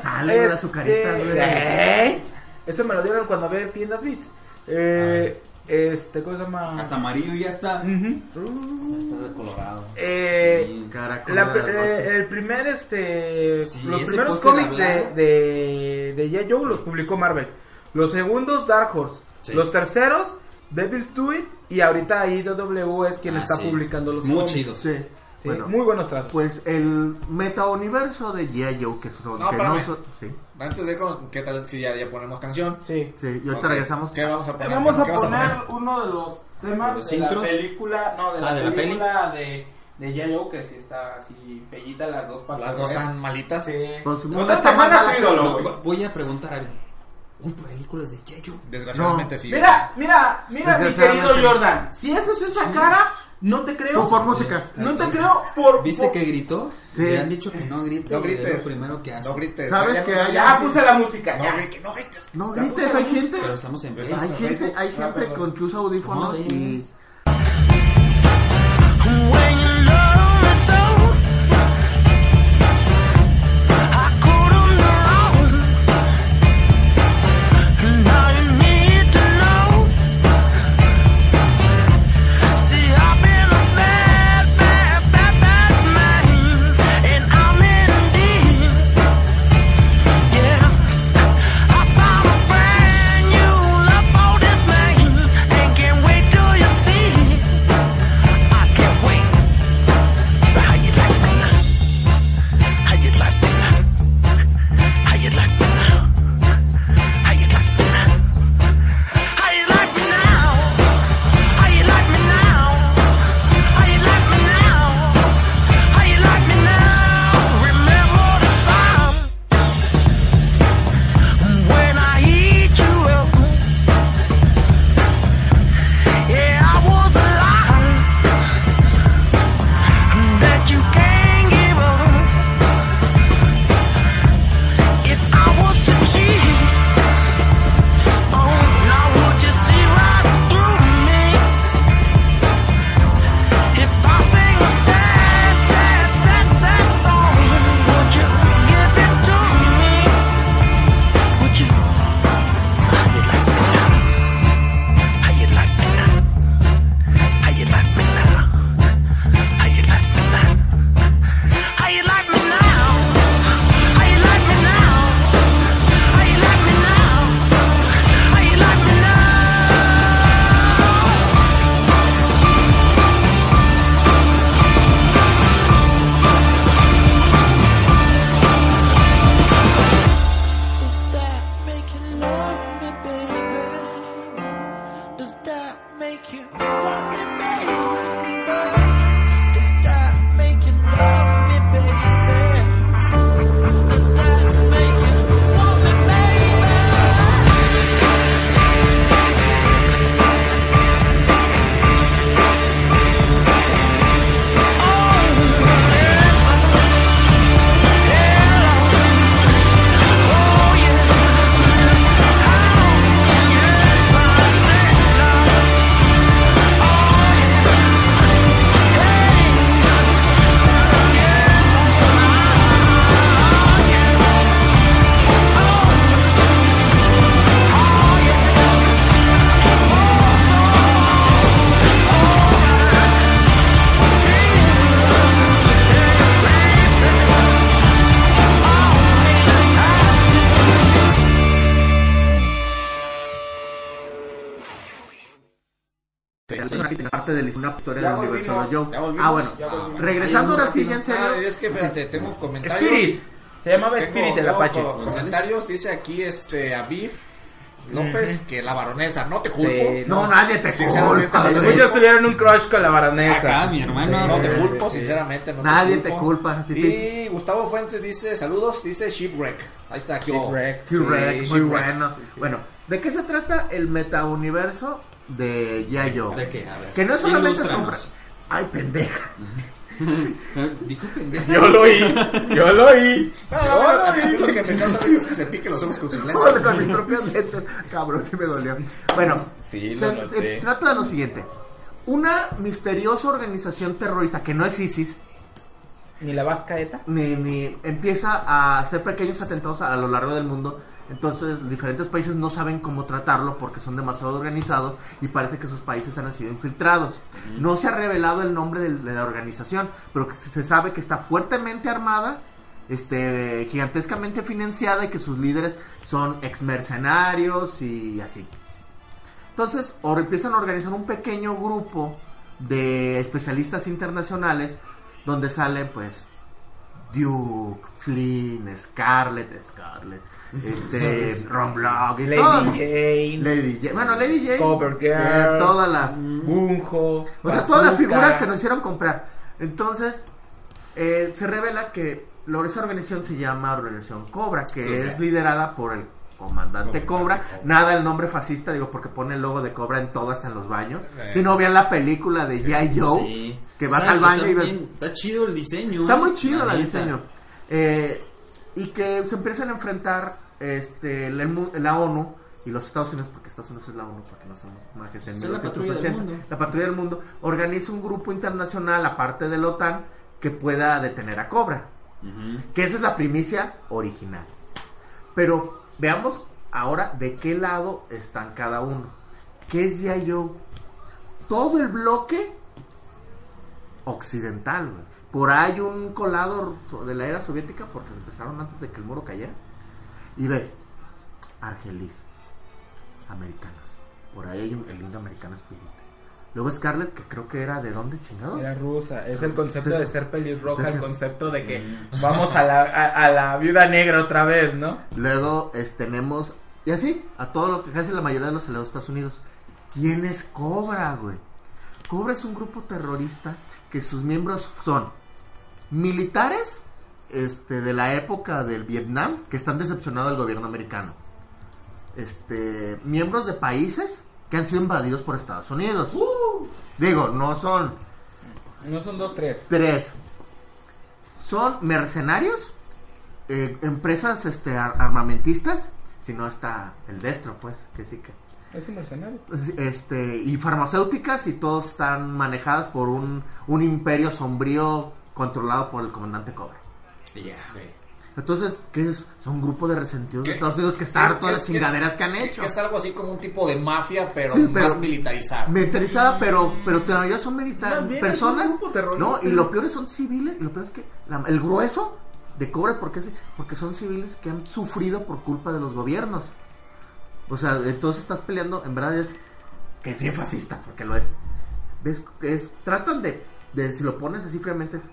sale de la (laughs) azucarita. Este, güey. ¿eh? Eso me lo dieron cuando había tiendas Beats. Eh, este, ¿cómo se llama? hasta amarillo ya está. Ujú. Está de colorado. Eh, Sí. Caracol la- eh, el primer, este, Sí, los primeros cómics de, de, de. Joe los publicó Marvel. Los segundos, Dark Horse. Sí. Los terceros, Devil's Do It. Y ahorita IDW es quien Ah, está sí. publicando los Muy cómics. chidos. Sí. Sí, Bueno, muy buenos trazos. pues el meta-universo de G.I. Joe, que, son, No, que son- Sí, Antes de ¿qué tal si ya, ya ponemos canción? sí. sí. Y ahorita regresamos. ¿Qué vamos a poner? Vamos a ¿Qué vas poner uno de los temas ¿Los de intros? la película, no, de la Ah, ¿de la peli? película de, de que sí está así fellita las dos patas. Las dos están malitas. Sí. Pues, no te que- ídolo, No, voy a preguntar algo. ¿Un películas de. Joe? Desgraciadamente sí. Mira, mira, mira, mi querido Jordan. Si esa es esa cara, no te creo. Tú por música. No te creo por. ¿Viste por- que gritó? Sí. Le han dicho que no grite. No güey, Es grites. lo primero que hace. No grites. ¿Sabes Ya, que ya, hay- puse la música, No ya. grites, no grites. No grites, hay gente. Pero estamos en Facebook. Hay gente, hay Ah, gente con que usa audífonos No, y volvimos, los Joe. ya volvimos. Ah, bueno, Ya volvimos. regresando ahora sí, ya en serio. Ah, es que espérate, tengo comentarios. Spirit. Se llamaba Tengo- Spirit el Apache. co- comentarios, dice aquí este Aviv López que la baronesa, no te culpo. Sí, No, nadie te Sinceramente, culpa. no te Muchos tuvieron un crush con la baronesa. Acá, mi hermano. No te culpo, sinceramente. No Nadie te te culpa. Si te- Y Gustavo Fuentes dice, saludos, dice Shipwreck. Ahí está, aquí. Shipwreck. Sí, muy Shipwreck. bueno. Bueno, ¿de qué se trata el metauniverso de Yayo? ¿De qué? A ver. Que no solamente es comprar. Ay, pendeja. (laughs) Dijo pendejo. Yo lo oí, yo lo oí. No, a mí lo que me causa risa es que se pique los ojos con sus lentes. Con, mis propias lentes. Cabrón, que me dolió. Bueno, Sí, lo se noté. eh, trata de lo siguiente. Una misteriosa organización terrorista que no es ISIS, Ni la vasca ETA. ni, ni empieza a hacer pequeños atentados a, a lo largo del mundo. Entonces, diferentes países no saben cómo tratarlo porque son demasiado organizados y parece que sus países han sido infiltrados. No se ha revelado el nombre de, la organización, pero que se sabe que está fuertemente armada, este, gigantescamente financiada y que sus líderes son ex mercenarios y así. Entonces, o empiezan a organizar un pequeño grupo de especialistas internacionales donde salen pues Duke, Flynn, Scarlett, Scarlett, este, Ron Block y Lady todo. Jane. Lady Jane. Bueno, Lady Jane. Covergirl. eh, toda la. Bunjo. O sea, todas las figuras que nos hicieron comprar. Entonces, eh, se revela que esa organización se llama Organización Cobra, que es liderada por el comandante Cobra. Nada el nombre fascista, digo, porque pone el logo de Cobra en todo, hasta en los baños. Eh. Si no, vean la película de G.I. Joe, Sí. que vas al baño está y ves. bien- Está chido el diseño. Está ¿eh? muy chido La el diseño. Eh, y que se empiezan a enfrentar este, la, la ONU y los Estados Unidos, porque Estados Unidos es la ONU, porque no somos en la patrulla del 1980. mundo. La patrulla del mundo organiza un grupo internacional, aparte de la OTAN, que pueda detener a Cobra. Que esa es la primicia original. Pero veamos ahora de qué lado están cada uno. ¿Qué es ya yo? Todo el bloque occidental, güey. Por ahí un colado de la era soviética, porque empezaron antes de que el muro cayera. Y ve, Argelis, americanos. Por ahí hay un, el lindo americano Spirit. Luego Scarlett, que creo que era de dónde chingados. Era rusa. Es el concepto Sí. de ser pelirroja, el concepto de que vamos a la, a, a la viuda negra otra vez, ¿no? Luego es- tenemos, y así, a todo lo que casi la mayoría de los aliados de Estados Unidos. ¿Quién es Cobra, güey? Cobra es un grupo terrorista que sus miembros son militares este, de la época del Vietnam que están decepcionados del gobierno americano. Este, miembros de países que han sido invadidos por Estados Unidos. Digo, no son No son dos, tres. Tres. Son mercenarios, eh, empresas este, ar- armamentistas, si no está el destro, pues, que sí que. Es un mercenario. Este, y farmacéuticas y todos están manejadas por un, un imperio sombrío controlado por el comandante Cobra. Ya. Entonces, ¿qué es? Son un grupo de resentidos de. Estados Unidos que está harto de ¿Qué las chingaderas que han hecho. Que es algo así como un tipo de mafia, pero, Sí, pero- más militarizada. Militarizada, pero, pero la mayoría son militares. Personas. es un grupo terrorista. No, y lo peor es son civiles. Y lo peor es que la- el grueso de Cobra, ¿por qué? se- Porque son civiles que han sufrido por culpa de los gobiernos. O sea, entonces estás peleando, en verdad es que es bien fascista, porque lo es. ¿Ves? Es, tratan de, de, si lo pones así fríamente, es,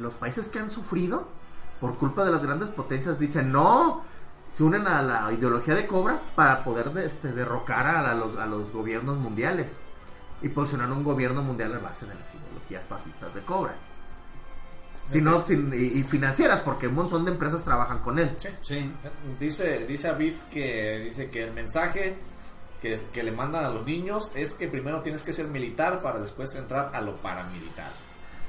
los países que han sufrido por culpa de las grandes potencias dicen no, se unen a la ideología de Cobra para poder de- este, derrocar a, los, a los gobiernos mundiales y posicionar un gobierno mundial a base de las ideologías fascistas de Cobra. Sin, y, y financieras, porque un montón de empresas trabajan con él. Sí. Dice, dice Aviv que dice que el mensaje que, que le mandan a los niños es que primero tienes que ser militar para después entrar a lo paramilitar.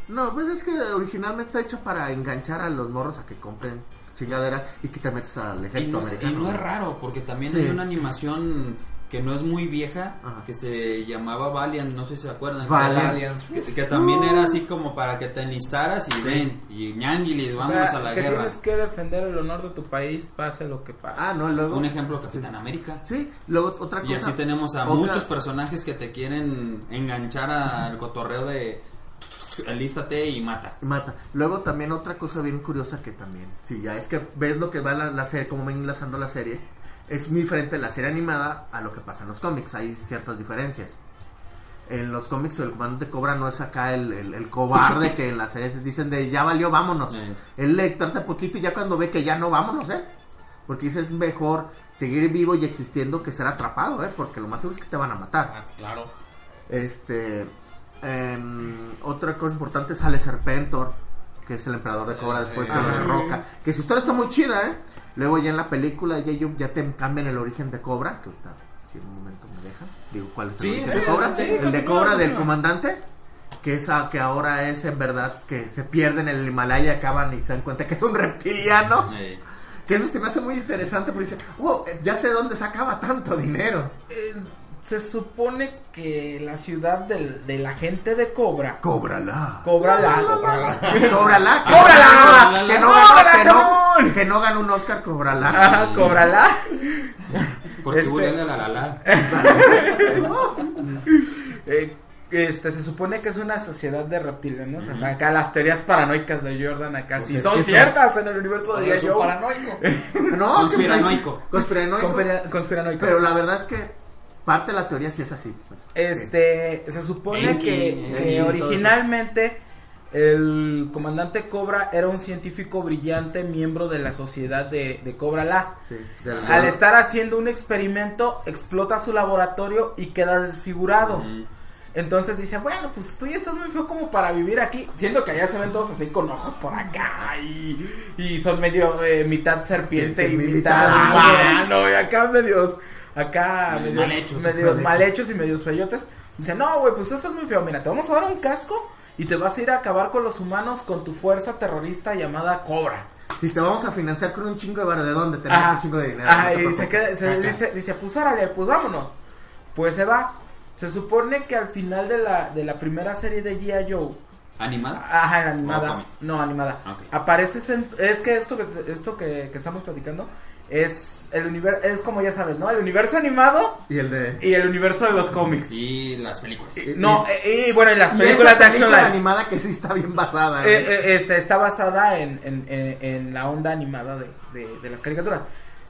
No, pues es que originalmente está hecho para enganchar a los morros a que compren chingadera y que te metes al Y ejército no, y americano. no es raro, porque también Sí. hay una animación que no es muy vieja, Ajá. que se llamaba Valiant, no sé si se acuerdan. Valiant. Que, que también era así como para que te enlistaras y ven, y ñanguilis, O vámonos sea, a la que guerra. tienes que defender el honor de tu país, pase lo que pase. Ah, no, luego. Un ejemplo, Capitán América. Sí, luego otra cosa. Y así tenemos a otra- muchos personajes que te quieren enganchar al cotorreo de alístate y mata. Mata. Luego también otra cosa bien curiosa que también, si ya es que ves lo que va la, la serie, cómo ven enlazando la serie, es muy diferente la serie animada a lo que pasa en los cómics, hay ciertas diferencias. en los cómics el comandante Cobra no es acá el, el, el cobarde que en las series dicen de ya valió, vámonos. Él le trata poquito y ya cuando ve que ya no, vámonos, ¿eh? Porque dice es mejor seguir vivo y existiendo que ser atrapado, ¿eh? Porque lo más seguro es que te van a matar. Ah, claro. Este. Em, otra cosa importante sale Serpentor, que es el emperador de Cobra después que lo derroca. Que su historia está muy chida, ¿eh? Luego ya en la película ya, ya te cambian el origen de Cobra, que ahorita si en un momento me dejan. Digo, ¿cuál es el Sí, origen de Cobra? el de Cobra del comandante. Que, es a- que ahora es en verdad que se pierden en el Himalaya, acaban y se dan cuenta que es un reptiliano. Eh, Que eso se me hace muy interesante porque dice, wow, ya sé dónde sacaba tanto dinero. Eh, se supone que la ciudad del, de la gente de Cobra. Cóbrala. Cóbrala. Cóbrala. Cóbrala, Que no, que no, Cóbrala, ganó, que, no, que no ganó un Oscar, cóbrala. Ajá, cóbrala. porque Este- huele a la la la. (laughs) Eh, este, se supone que es una sociedad de reptilianos. Acá las teorías paranoicas de Jordan acá sí es son ciertas en el universo de Es un Joe. paranoico. No, Conspiranoico. que- Conspiranoico. Conspira- conspiranoico. Pero la verdad es que parte de la teoría sí es así. pues. Este, se supone Enki, que, Enki originalmente el comandante Cobra era un científico brillante miembro de la sociedad de, de Cobra La. Sí, Al estar haciendo un experimento, explota su laboratorio y queda desfigurado. Entonces dice, bueno, pues tú ya estás muy feo como para vivir aquí. Siendo que allá se ven todos así con ojos por acá y, y son medio eh, mitad serpiente y Mitad humano. Y acá medios, acá medios mal hechos. medios mal hechos y medios feyotes. Dice, no, güey, pues tú estás muy feo. Mira, te vamos a dar un casco y te vas a ir a acabar con los humanos con tu fuerza terrorista llamada Cobra. Si te vamos a financiar con un chingo de bar, ¿de dónde? Tenemos Ajá. un chingo de dinero. Ajá, no y se queda, se dice, dice, pues órale, pues vámonos. Pues se va. Se supone que al final de la, de la primera serie de G.I. Joe, ¿Animada? ajá, Oh, animada, cómic. no, animada, Ok. aparece, es que esto que, esto que, que estamos platicando es el universo, es como ya sabes, ¿no? El universo animado Y el de. y el universo de los cómics. Y las películas. No, eh, y, bueno, y las y películas esa de Action película animada que sí está bien basada. Eh, ¿eh? eh, este, está basada en, en, en- en la onda animada de, de- de las caricaturas.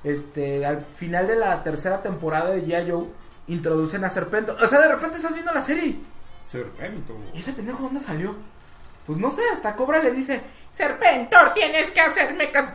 Este, al final de la tercera temporada de G.I. Joe, introducen a Serpentor. O sea, de repente estás viendo la serie. Serpento. ¿Y ese pendejo dónde salió? Pues no sé, hasta Cobra le dice, Serpentor, tienes que hacerme caso.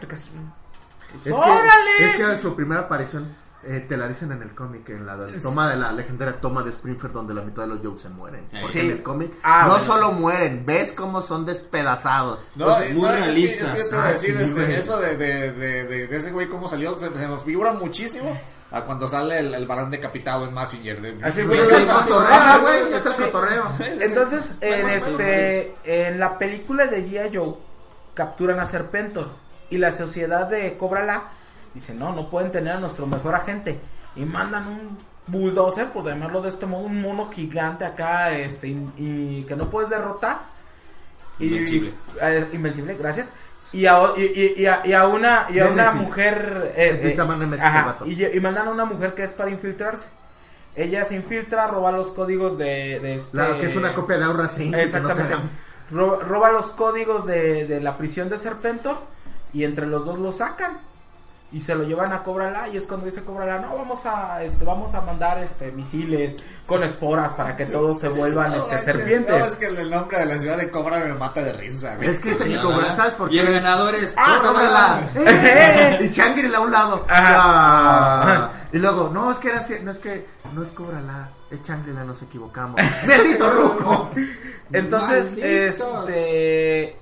"Pues, Es que, ¡Órale! es que su primera aparición eh, te la dicen en el cómic, en la toma de la legendaria toma de Springfield donde la mitad de los Joes se mueren. Porque sí. en el cómic Ah, no bueno. solo mueren, ves cómo son despedazados. No, Pues, eh, muy no, es que- realistas. Es que, Ah, decir, sí, este, eso de, de, de, de- de ese güey cómo salió, se, se me figura muchísimo a cuando sale el, el balón decapitado en Massinger. De, Así, Y güey, es el cotorreo, ajá, güey, es el cotorreo. Entonces, en, menos. este, en la película de G.I. Joe, capturan a Serpentor. Y la sociedad de Cobra La dice, no, no pueden tener a nuestro mejor agente. Y mandan un bulldozer, por llamarlo de este modo, un mono gigante acá, este, y, y que no puedes derrotar. Y- Invencible. eh, invencible, gracias. Y a, y, y- y a, y a una, y a una mujer... eh, eh, ajá, y, y mandan a una mujer que es para infiltrarse. Ella se infiltra, roba los códigos de, de este... La, que es una copia de Aura. Exactamente. Roba, roba los códigos de, de la prisión de Serpentor y entre los dos lo sacan y se lo llevan a Cobrala y es cuando dice Cobrala, no, vamos a este vamos a mandar este misiles con esporas para que todos se vuelvan (laughs) este serpientes. No, es que el nombre de la ciudad de Cobra me mata de risa, güey. Es que es el cobra. ¿sabes por qué? Y el ganador es. ¡Ah. ¡Eh! (laughs) y (laughs) Changrila a un lado. Ah. Y luego, no, es que era así- no es que no es cóbrala, es Changrila, nos equivocamos. ¡Maldito ruco! Entonces, Malditos. este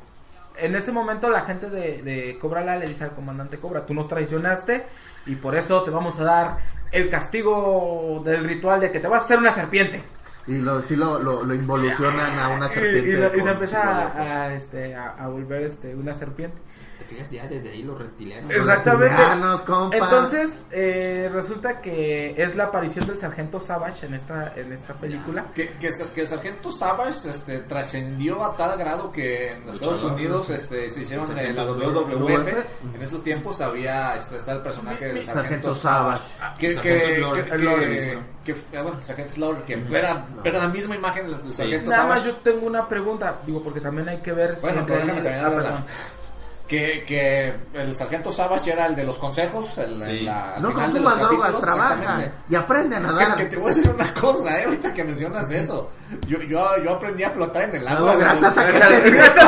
en ese momento la gente de, de Cobrala le dice al comandante Cobra, tú nos traicionaste y por eso te vamos a dar el castigo del ritual de que te vas a hacer una serpiente. Y lo, sí lo, lo, lo involucionan a una (laughs) Y, serpiente. y lo- y se empieza a, a, este, a, a volver este, una serpiente. Te fijas ya desde ahí los reptilianos. Exactamente. Reptilianos, compa. Entonces, eh, resulta que es la aparición del sargento Savage en esta, en esta película. Que, que, que Sargento Savage este, trascendió a tal grado que en Estados Luchador. Unidos este, se hicieron eh, la WWF. En esos tiempos había este, está el personaje del Sargento Sargento Savage. Savage. Que, Sargento que, que, El que, que- ah, bueno, Sargento Slaughter, que era, era la misma imagen del, Sargento Nada más yo tengo una pregunta, digo, porque también hay que ver Bueno, en pero déjame terminar de ah, hablar. Que, que el sargento Savage era el de los consejos, el, Sí. la- al No final de los consumas drogas, capítulos, trabaja exactamente. y aprende a nadar. que te voy a decir una cosa, eh, ahorita que mencionas eso. Yo, yo, yo aprendí a flotar en el No, agua. gracias a que se gracias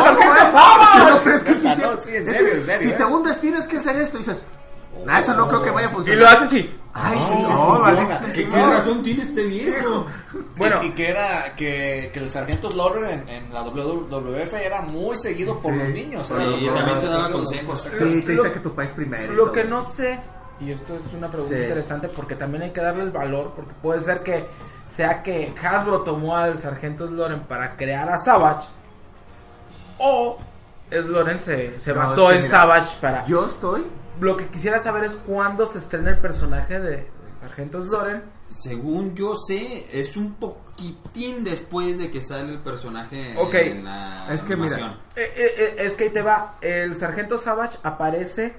no crees que sí, Neta, sí. no, sí, en Es serio, que en serio. Si eh. te hundes tienes que hacer esto y dices, "Nah, eso no creo que vaya a Y funcionar. lo hace así. Ay, sí, sí no, funciona. vale. ¿Qué, No. qué razón tiene este viejo? Bueno. Y, y que era que, que el sargento Slaughter en, en la WWF era muy seguido por Sí. los niños. Sí, Era y lo- también te daba consejos. Sí, te Lo- dice que tu país primero. y Lo que no sé, y esto es una pregunta Sí. interesante porque también hay que darle el valor, porque puede ser que sea que Hasbro tomó al sargento Sloren para crear a Savage, o Sloren se, se No, basó es que en mira, Savage para... Yo estoy. Lo que quisiera saber es cuándo se estrena el personaje de, del sargento Sloren. Según yo sé, es un poquitín después de que sale el personaje Ok. en la Es que mira, animación. Eh, eh, eh, es que ahí te va, el sargento Savage aparece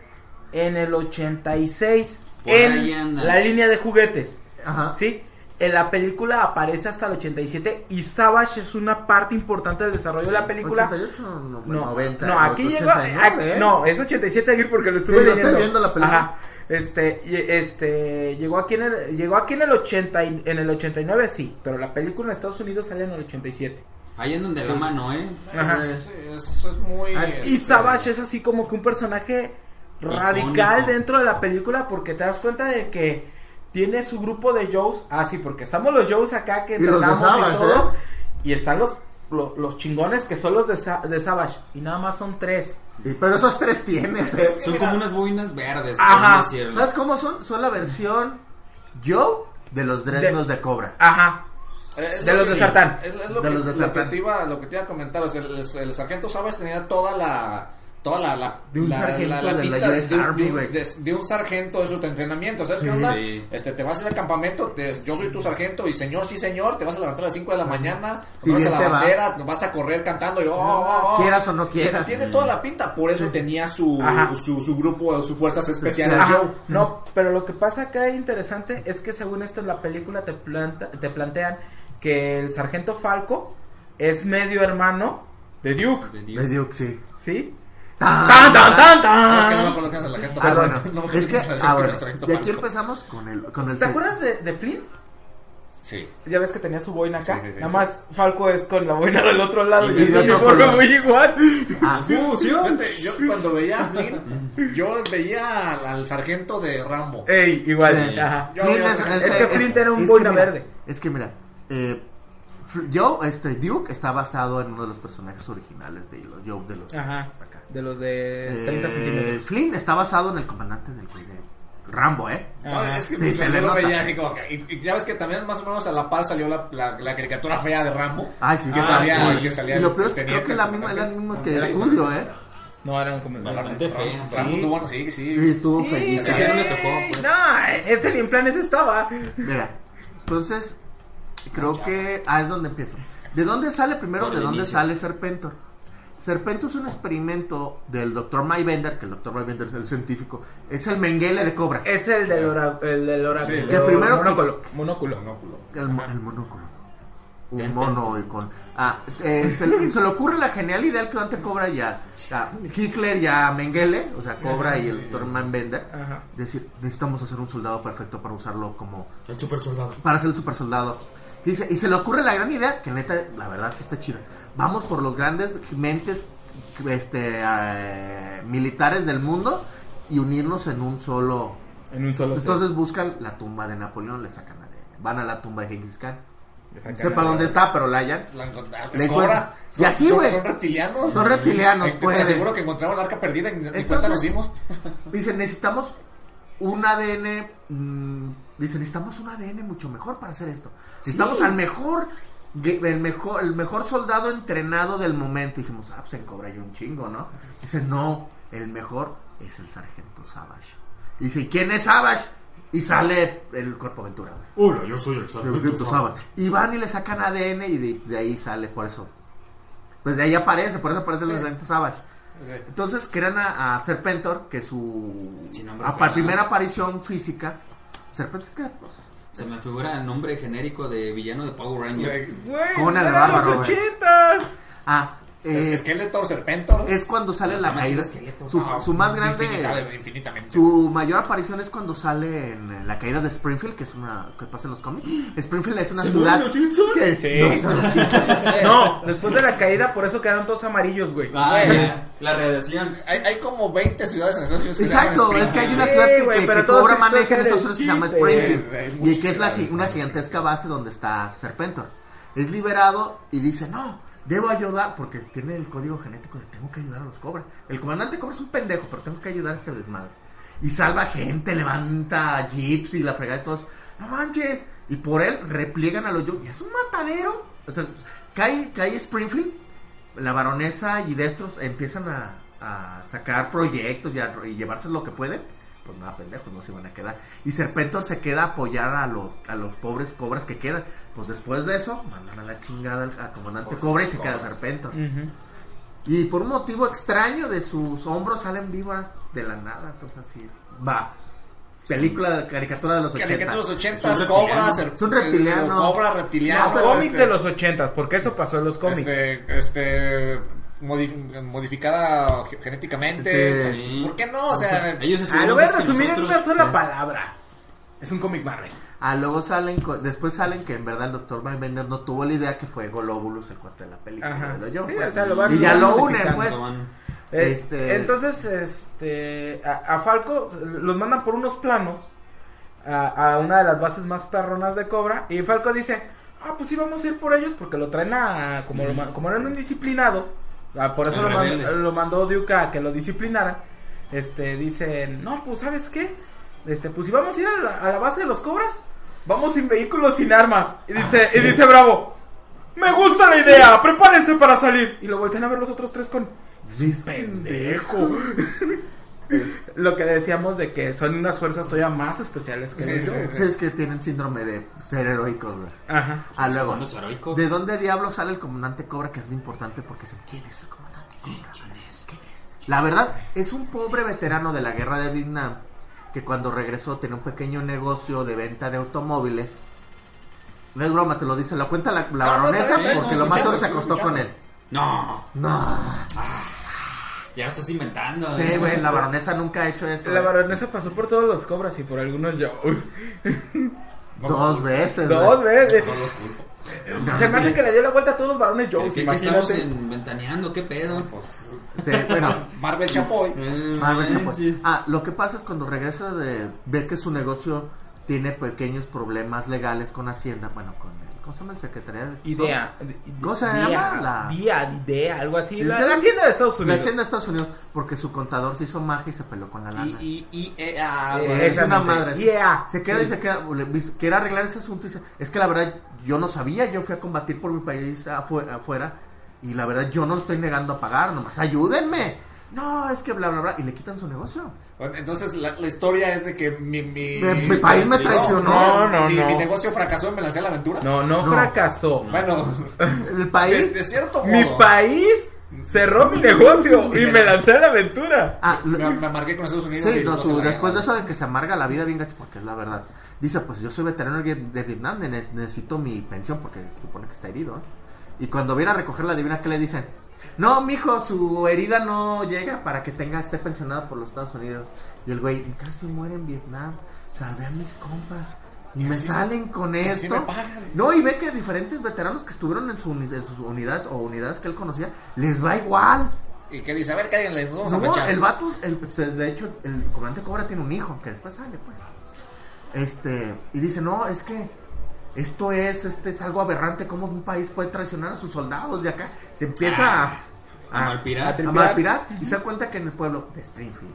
en el 86 Por ahí en anda. la línea de juguetes. Ajá. ¿Sí? En la película aparece hasta el 87 y Savage es una parte importante del desarrollo de la película. 88, no, No, 90. no, aquí llegó. 89, aquí- no, es 87 aquí porque lo estuve Sí, lo estoy leyendo. viendo la película. Ajá. Este, este, llegó aquí en el, llegó aquí en el 80, y- en el 89 sí, pero la película en Estados Unidos sale en el 87. Ahí en donde la mano, ¿eh? Ajá. Sí, es, es muy. Ah, este, Y Savage es así como que un personaje radical Icónico. dentro de la película porque te das cuenta de que tiene su grupo de Joes. Ah, sí, porque estamos los Joes acá que Y los de entrenamos Savage, y todos. ¿eh? Y están los, lo- los, chingones que son los de, Sa- de Savage. Y nada más son tres. Y- Pero esos tres tienes, ¿eh? Son como unas boinas verdes. Ajá. ¿Sabes cómo son? Son la versión Joe de los Dreadnoughts de, Cobra. Ajá. Es De lo- los de sí, Sartán. Es, es lo, De que, los de lo que te iba, lo que te iba a comentar. o sea, el, el sargento Savage tenía toda la. Toda la, la, De un la- sargento la- la de la pinta US de, un- Army, de un- güey. de- de un sargento de su entrenamiento. ¿Sabes Sí. qué onda? Sí. Este, te vas a ir al campamento, te- yo soy tu sargento y señor, sí señor, te vas a levantar a las 5 de la mañana, Sí, vas a la te va. bandera, vas a correr cantando y oh, oh, oh. Quieras o no quieras. Tiene toda la pinta, por eso tenía su, su, su grupo, sus fuerzas especiales. No, pero lo que pasa acá interesante es que según esto en la película te, planta, te plantean que el sargento Falco es medio hermano de Duke. De Duke, sí. ¿sí? ¡Tan, ¡Tan, tan, tan, No, es que no me tan! acuerdo es el sargento. Ah, bueno. No me acuerdo Es que, ah, bueno. Y aquí empezamos con el, con el ¿Te acuerdas de, de Flynn? Sí. Ya ves que tenía su boina acá. Sí, sí, sí, Nada más Falco es con la boina del otro lado. Y Y, es uniforme color. muy igual. Ah, Fíjate, yo cuando veía a Flynn, yo veía al, al sargento de Rambo. Ey, igual. Sí. Ajá. Yo Flynn es- a- Es que Flint era un es boina mira, verde. Es que mira, eh, Joe, este, Duke está basado en uno de los personajes originales de los Joe de los Ajá. De los de 30 Eh, centímetros. Flynn está basado en el comandante del güey de Rambo, ¿eh? No, es que Sí, se le lo nota. veía así como que. Y, y ya ves que también más o menos a la par salió la, la, la caricatura fea de Rambo. Ay, sí. que, Ah, salía, sí. que salía Y lo peor es que creo que la misma, era el mismo que. Julio, ¿eh? No, eran como. Bastante feo. Rambo tuvo, sí, sí. Sí, estuvo Sí, feíto. Ese no le tocó, pues. No, ese ni en planes estaba. Mira, entonces, creo que. Ah, es donde empiezo. ¿De dónde sale primero? ¿De dónde inicio. sale Serpentor? Serpentor es un experimento del Dr. Maybender, que el Dr. Maybender es el científico, es el Mengele de Cobra. Es el del, ora- el del oráculo. Sí, el primero- monóculo. Monóculo. El, mo- el monóculo. Un mono y con. Ah, eh, se, le- se le ocurre la genial idea que Dante Cobra ya. a Hitler y a Mengele, o sea, Cobra y el Dr. Maybender. Ajá. Decir, necesitamos hacer un soldado perfecto para usarlo como El super soldado. para ser el super soldado. Dice, y se le ocurre la gran idea, que neta, la verdad sí está chida. Vamos por los grandes mentes este, eh, militares del mundo y unirnos en un solo. En un solo set. Entonces buscan la tumba de Napoleón, le sacan ADN. Van a la tumba de Genghis Khan. No sepa la- dónde está, pero la hallan. La Cobra. encuentran. Son, Y así, son- güey. son reptilianos. Son reptilianos, Te pues. aseguro que encontraron la arca perdida y ni Entonces- cuenta nos dimos. Dice, necesitamos un ADN. mm, dice, necesitamos un ADN mucho mejor para hacer esto. Necesitamos al mejor, el mejor, el mejor soldado entrenado del momento. Y dijimos, ah, pues en Cobra hay un chingo, ¿no? Dice, no, el mejor es el sargento Savage. Y dice, ¿y quién es Savage? Y sale el cuerpo aventura, güey. Hola, yo soy el Sargento Savage. Y van y le sacan ADN y de, de ahí sale, por eso. Pues de ahí aparece, por eso aparece el sargento Savage. Entonces crean a, a Serpentor, que su a- primera aparición física. Serpentor es que, pues, Se me figura el nombre genérico de villano de Power Ranger. Güey, Conan el los bárbaro, güey. ochentas. Ah, Eh, Skeletor, Serpentor. es cuando sale la caída. Su, Ah, su más grande. infinita- infinitamente. Su mayor aparición es cuando sale en la caída de Springfield, que es una que pasa en los cómics. Springfield es una ¿Se ciudad. mueren los Simpsons? que es- Sí. no, son los (laughs) Simpsons. No, después de la caída, por eso quedaron todos amarillos, güey. Ah, la radiación. Hay, hay como 20 ciudades en Estados Unidos que se Exacto, es que hay una Sí, ciudad que, güey, que- que cobra manejo en Estados Unidos que se llama. Springfield. Y que es la, una gigantesca base donde está Serpentor. Es liberado y dice, no, debo ayudar porque tiene el código genético de tengo que ayudar a los cobras. El comandante cobra es un pendejo, pero tengo que ayudar a este desmadre. Y salva gente, levanta jeeps y la fregada de todos. No manches. Y por él repliegan a los yo. Y es un matadero. O sea, cae, Springfield. La baronesa y Destros empiezan a, sacar proyectos y, y llevarse lo que pueden. Pues nada, pendejos, no se van a quedar. Y Serpentor se queda a apoyar a los, a los pobres cobras que quedan. Pues después de eso, mandan a la chingada al, comandante Cobra y se queda Serpentor. Y por un motivo extraño de sus hombros salen víboras de la nada. Entonces así es. Va. Película de caricatura de los 80. Caricatura de los 80, Es un Cobra, ser- Es un reptiliano. eh, Cobra, reptiliano. No, cómics este, de los ochentas, porque eso pasó en los cómics. Este, este modi- modificada ge- genéticamente. Sí. ¿Por qué no? O sea, Ellos Ah, lo voy a en una sola palabra. Es un cómic Marvel. Ah, luego salen, después salen que en verdad el doctor Mindbender no tuvo la idea que fue Golobulus el cuate de la película. Ajá. de lo yo, Sí, pues. o sea, lo van- y ya lo unen, pues. Eh, Este- Entonces, este, a, a Falco los mandan por unos planos a, a una de las bases más perronas de Cobra y Falco dice, ah, pues sí vamos a ir por ellos porque lo traen a, como, lo como era un indisciplinado, ah, por eso lo, man- rebelde. lo mandó Duke a que lo disciplinara, este, dicen, no, pues sabes qué, este, pues si vamos a ir a la, a la base de los Cobras, vamos sin vehículos, sin armas, y dice, y dice Bravo, me gusta la idea, prepárense para salir, y lo voltean a ver los otros tres con... Sí, pendejo. (laughs) (laughs) Lo que decíamos de que son unas fuerzas todavía más especiales que Sí, ellos. sí, Sí, es que tienen síndrome de ser heroicos, güey. Ajá. Ah, luego, Son los heroicos. ¿de dónde diablos sale el comandante Cobra? Que es lo importante porque dicen, ¿quién es el comandante Cobra? ¿Quién es? ¿Quién es? La verdad, es un pobre veterano de la guerra de Vietnam que cuando regresó tenía un pequeño negocio de venta de automóviles. No es broma, te lo dice, lo cuenta la, la No, no, baronesa porque lo más seguro se acostó con él. No, No. Ya lo estás inventando. Sí, eh. güey, la baronesa nunca ha hecho eso. La baronesa pasó por todos los cobras y por algunos shows. (laughs) Dos veces. Dos güey. veces. no los culpo. (laughs) Se me hace que le dio la vuelta a todos los varones ¿Qué, shows. qué- estamos en ventaneando? ¿Qué pedo? Pues, Sí, bueno. (laughs) Marvel Chapoy. Eh, Marvel Chapoy. Ah, lo que pasa es cuando regresa de ve que su negocio tiene pequeños problemas legales con Hacienda, bueno, con el, ¿cómo se llama el secretaría de Idea. ¿Cómo se Idea, llama? La- Día, idea, algo así. La, La- la hacienda de Estados La Unidos. Hacienda de Estados Unidos, porque su contador se hizo magia y se peleó con la lana. Y, y, y, eh, ah, pues, es una madre. Yeah. Se queda Sí. y se queda, quiere arreglar ese asunto y dice, es que la verdad yo no sabía, yo fui a combatir por mi país afu- afuera y la verdad yo no lo estoy negando a pagar, nomás ayúdenme. No, es que bla, bla, bla, y le quitan su negocio. Entonces la, la historia es de que mi, mi, Mi- mi país me traicionó. No, no, mi, no. mi negocio fracasó y me lancé a la aventura. No, no, No. fracasó. Bueno, (laughs) El país... de, de cierto Mi modo. país cerró mi negocio y me lancé a la aventura. Ah, lo- Me, me amargué con Estados Unidos. Sí, y no, su- después de eso de que se amarga la vida bien gacho, porque es la verdad. Dice, pues yo soy veterano de Vietnam, ne- necesito mi pensión porque se supone que está herido. ¿eh? Y cuando viene a recoger la divina, ¿qué le dicen? No, mijo, su herida no llega para que tenga, esté pensionado por los Estados Unidos. Y el güey, casi muere en Vietnam, salvé a mis compas. Y, me así- salen con esto. me pagan. No, y ve que diferentes veteranos que estuvieron en, su en sus unidades o unidades que él conocía, les va igual. Y que dice, a ver, cállenle, nos vamos a No, manchar. el vato, el- de hecho, el comandante Cobra tiene un hijo que después sale, pues. Este, y dice, no, es que esto es, este, es algo aberrante, cómo un país puede traicionar a sus soldados de acá. Se empieza a, A malpirar. a malpirar, y se da cuenta que en el pueblo de Springfield,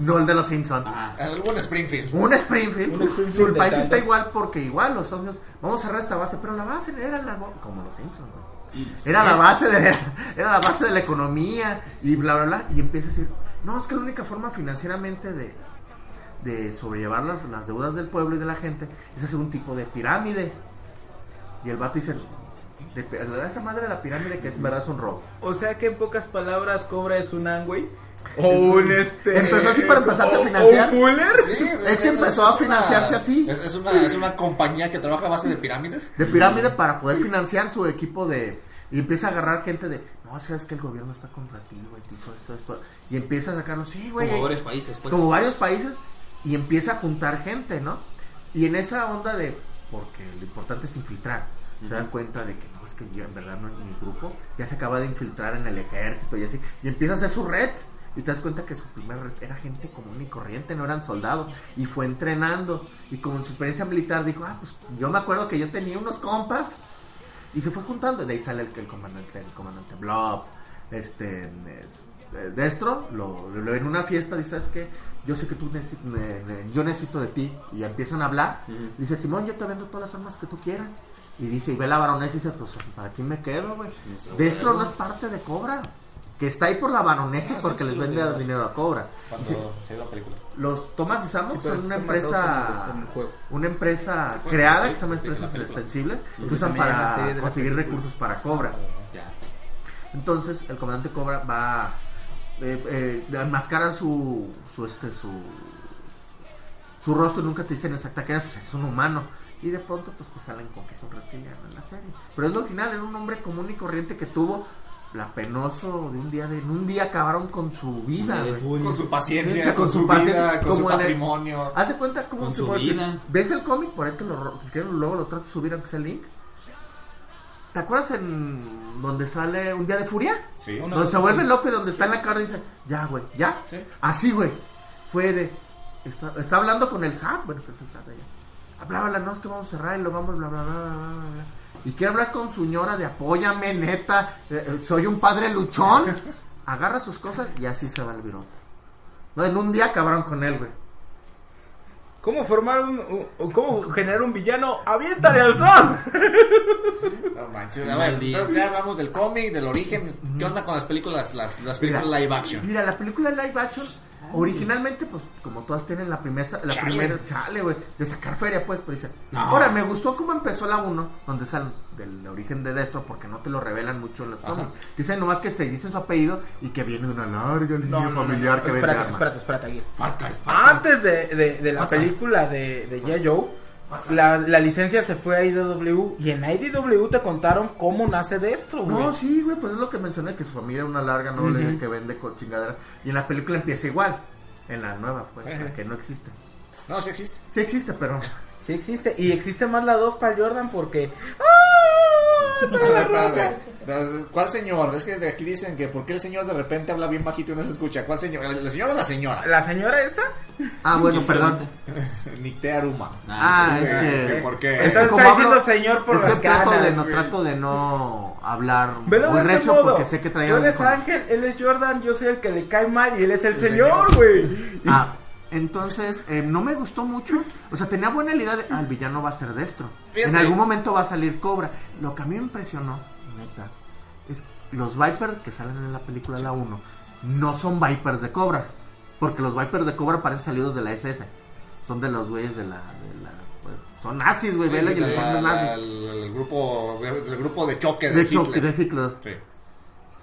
no el de los Simpsons. Ah, Algún Springfield. Un Springfield, Un Springfield su país está igual porque igual los Unidos, vamos a cerrar esta base, pero la base era la como los Simpsons, güey. Era la base de (laughs) era la base de la economía y bla bla bla y empieza a decir, "No, es que la única forma financieramente de de sobrellevar las, las deudas del pueblo y de la gente es hacer un tipo de pirámide." Y el vato dice, de, pi- esa madre de la pirámide que es en verdad es un robo. O sea que en pocas palabras Cobra es un angüey. O un este. Empezó así para empezarse a financiar. O un Fuller. Sí, Es que empezó a financiarse una- así. Es, es una, es una compañía que trabaja a base de pirámides. de pirámide para poder financiar su equipo de, Y empieza a agarrar gente de, no, sabes que el gobierno está contra ti, güey, te hizo esto, esto. Y empieza a sacarlo, sí, güey. Como varios países, pues. Como varios países. Y empieza a juntar gente, ¿no? Y en esa onda de, porque lo importante es infiltrar. Se dan cuenta de que no, es que ya en verdad no en mi grupo ya se acaba de infiltrar en el ejército y así. Y empieza a hacer su red. Y te das cuenta que su primer red era gente común y corriente, no eran soldados. Y fue entrenando. Y como en su experiencia militar dijo, ah, pues yo me acuerdo que yo tenía unos compas. Y se fue juntando. De ahí sale el, el comandante, el comandante Blob. Este, es- Destro, lo, lo- en una fiesta dice, ¿sabes qué? Yo sé que tú necesi- ne- ne- yo necesito de ti. Y empiezan a hablar. Dice, Simón, yo te vendo todas las armas que tú quieras. Y dice, y ve la baronesa y dice, pues, ¿para quién me quedo, güey? Destro bueno. no es parte de Cobra. Que está ahí por la baronesa Ah, porque sí, les vende dinero a Cobra. Cuando Dice, la película. los Thomas y pero son una empresa en el juego. una empresa juego, creada que se llama empresas extensibles que usan para conseguir recursos para Cobra. Ya. Entonces el comandante Cobra va eh, eh, enmascaran su su este su su rostro y nunca te dicen exacta que era, pues es un humano y de pronto pues te salen con que es un reptiliano en la serie. Pero es lo original, era un hombre común y corriente que tuvo la penoso de un día de en un día acabaron con su vida. Con su paciencia, con, con su, su paciencia, vida, con su como en el- patrimonio. Haz de cuenta Con su vida. ¿Ves el cómic? Por ahí te lo, luego lo trato de subir aunque sea el link. ¿Te acuerdas en donde sale un día de furia? Sí. Una- donde se vuelve loco y donde está en la cara y dice, ya, güey, ya. Sí. Así, güey. Fue de, está, está hablando con el SAT, bueno, que es el SAT allá. Hablaba, no, es que vamos a cerrar y lo vamos, bla, bla, bla, bla, bla, bla. Y quiere hablar con su ñora de apóyame, neta, eh, eh, soy un padre luchón. (laughs) Agarra sus cosas y así se va el virote. No, en un día acabaron con él, güey. ¿Cómo formar un, un- cómo generar un villano? ¡Aviéntale al sol! (laughs) No manches, a ver, entonces ya hablamos del cómic, del origen. ¿Qué onda con las películas, las, las películas Mira, live action? Mira, la película live action, originalmente, pues, como todas tienen la primera, la Chale. primera, chale, güey, de sacar feria, pues, pero dice, No. ahora, me gustó cómo empezó la 1, donde salen del origen de Destro, porque no te lo revelan mucho en los cómics. Dicen nomás que se dicen su apellido y que viene de una larga línea familiar que vende espérate, armas. espérate, espérate. Falta, Antes de, de, de la película de, de. Joe, la, la licencia se fue a IDW y en IDW te contaron cómo nace Destro, güey. No, sí, güey, pues es lo que mencioné, que su familia era una larga noble que vende con chingadera. Y en la película empieza igual, en la nueva, pues, la que no existe. No, sí existe. Sí existe, pero... Sí existe. Y existe más la 2 para Jordan porque... ¡Ah! (laughs) La roca! ¿Cuál señor? Es que de aquí dicen que por qué el señor de repente habla bien bajito y no se escucha. ¿Cuál señor? ¿El señor o la señora? ¿La señora esta? Ah, bueno, ¿Quién perdón. Nicté Aruma. Ah, es ¿Qué- que... ¿Por qué? Entonces está diciendo hablo- señor por es las que trato de no trato de no hablar Velo muy de este recio porque sé que traía eres audífonos. Ángel, él es Jordan, yo soy el que le cae mal y él es el señor, güey. Ah, (laughs) entonces eh, no me gustó mucho. O sea, tenía buena idea de, ah, el villano va a ser destro. Fíjate. En algún momento va a salir Cobra. Lo que a mí me impresionó, neta, es los Viper que salen en la película La 1 no son Vipers de Cobra. Porque los Vipers de Cobra parecen salidos de la SS. Son de los güeyes de la... de la- pues, son nazis, güey. Sí, vela sí, y el el, el grupo, el grupo de choque de, De Hitler. choque, de Hitler. Sí.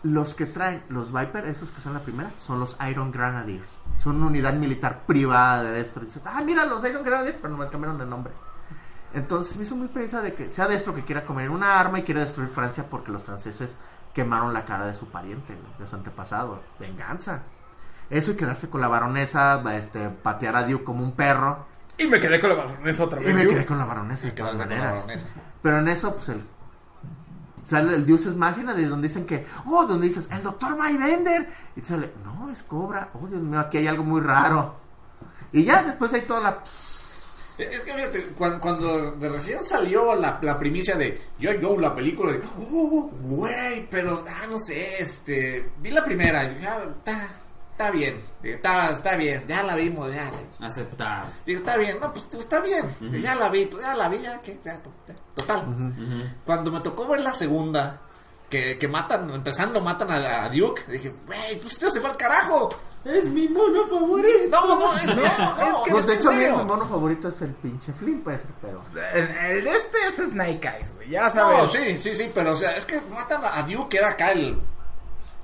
Los que traen los Viper, esos que son la primera, son los Iron Grenadiers. Son una unidad militar privada de Destro. Y dices, ah, mira, los Iron Grenadiers, pero no me cambiaron el nombre. Entonces me hizo muy presa de que sea Destro que quiera comer una arma y quiere destruir Francia porque los franceses quemaron la cara de su pariente, de su antepasado. Venganza. Eso y quedarse con la baronesa, este, patear a Duke como un perro. Y me quedé con la baronesa otra Y vez. me yo. quedé con la baronesa de Y todas quedarse con la maneras. baronesa. Pero en eso, pues el. Sale el Dios es máquina de donde dicen que. Oh, donde dices, el doctor Maybender. Y te sale, no, es cobra. Oh, Dios mío, aquí hay algo muy raro. Y ya después hay toda la. Es que fíjate, cuando, de recién salió la, la primicia de yo, yo, la película, de, oh, güey, pero, ah, no sé, este, vi la primera, y dije, ah, está, bien, Dije, está, está bien, ya la vimos, ya, Aceptar. digo, está bien, no, pues está bien, ya la vi, pues ya la vi, ya, que, ya, pues, ya, total. Cuando me tocó ver la segunda, que, que matan, empezando matan a, a Duke, dije, güey, pues esto se fue al carajo. Es mi mono favorito. No, no, es que, no, es que, Pues es de hecho, mi, mono favorito es el pinche Flynn, pues, pero. El, este es Snake Eyes, güey. Ya sabes. No, sí, sí, sí, pero o sea, es que matan a a Duke, que era acá el.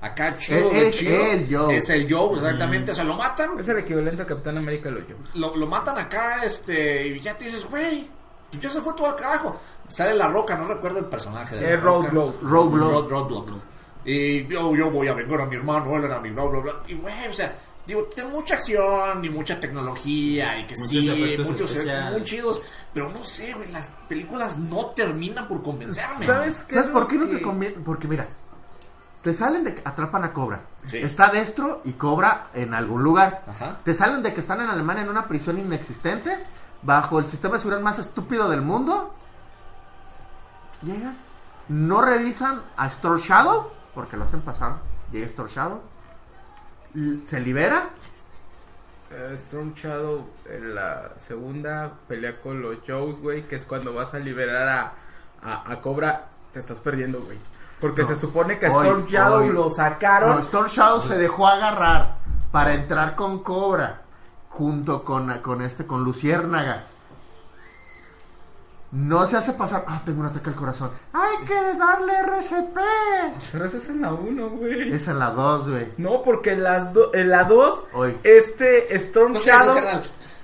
Acá chido, Es- de es chido. el Joe. Es el Joe, exactamente. O sea, lo matan. Es el equivalente a Capitán América de los Jones. Lo, lo matan acá, este. Y ya te dices, güey. pues ya se fue todo al carajo. Sale la roca, no recuerdo el personaje. de Es. Roadblock. Roadblock. Road- Roadblock. Y yo, yo voy a vengar a mi hermano, él era mi bla, bla, bla. Y güey, o sea, digo, tiene mucha acción y mucha tecnología y que Muchos sí, muchos especiales. muy chidos. Pero no sé, güey, las películas no terminan por convencerme. ¿Sabes qué? ¿Sabes es por qué no que- te conviene? Porque mira, te salen de que atrapan a Cobra. Sí. Está Destro y Cobra en algún lugar. Ajá. Te salen de que están en Alemania en una prisión inexistente, bajo el sistema de seguridad más estúpido del mundo. Llegan, no revisan a Store Shadow, porque lo hacen pasar. Llega Store Shadow, se libera. Eh, Storm Shadow en la segunda pelea con los Joes, güey, que es cuando vas a liberar a, a, a Cobra, te estás perdiendo, güey. Porque No. se supone que Hoy, Storm Shadow hoy. lo sacaron. No, Store Shadow se dejó agarrar para entrar con Cobra, junto con, con este, con Luciérnaga. No se hace pasar. Ah, tengo un ataque al corazón. Hay que darle RCP. Pero esa es en la 1, güey. Es en la 2, güey. No, porque en, las do- en la 2, Hoy. este Storm ¿Tú qué haces, Shadow.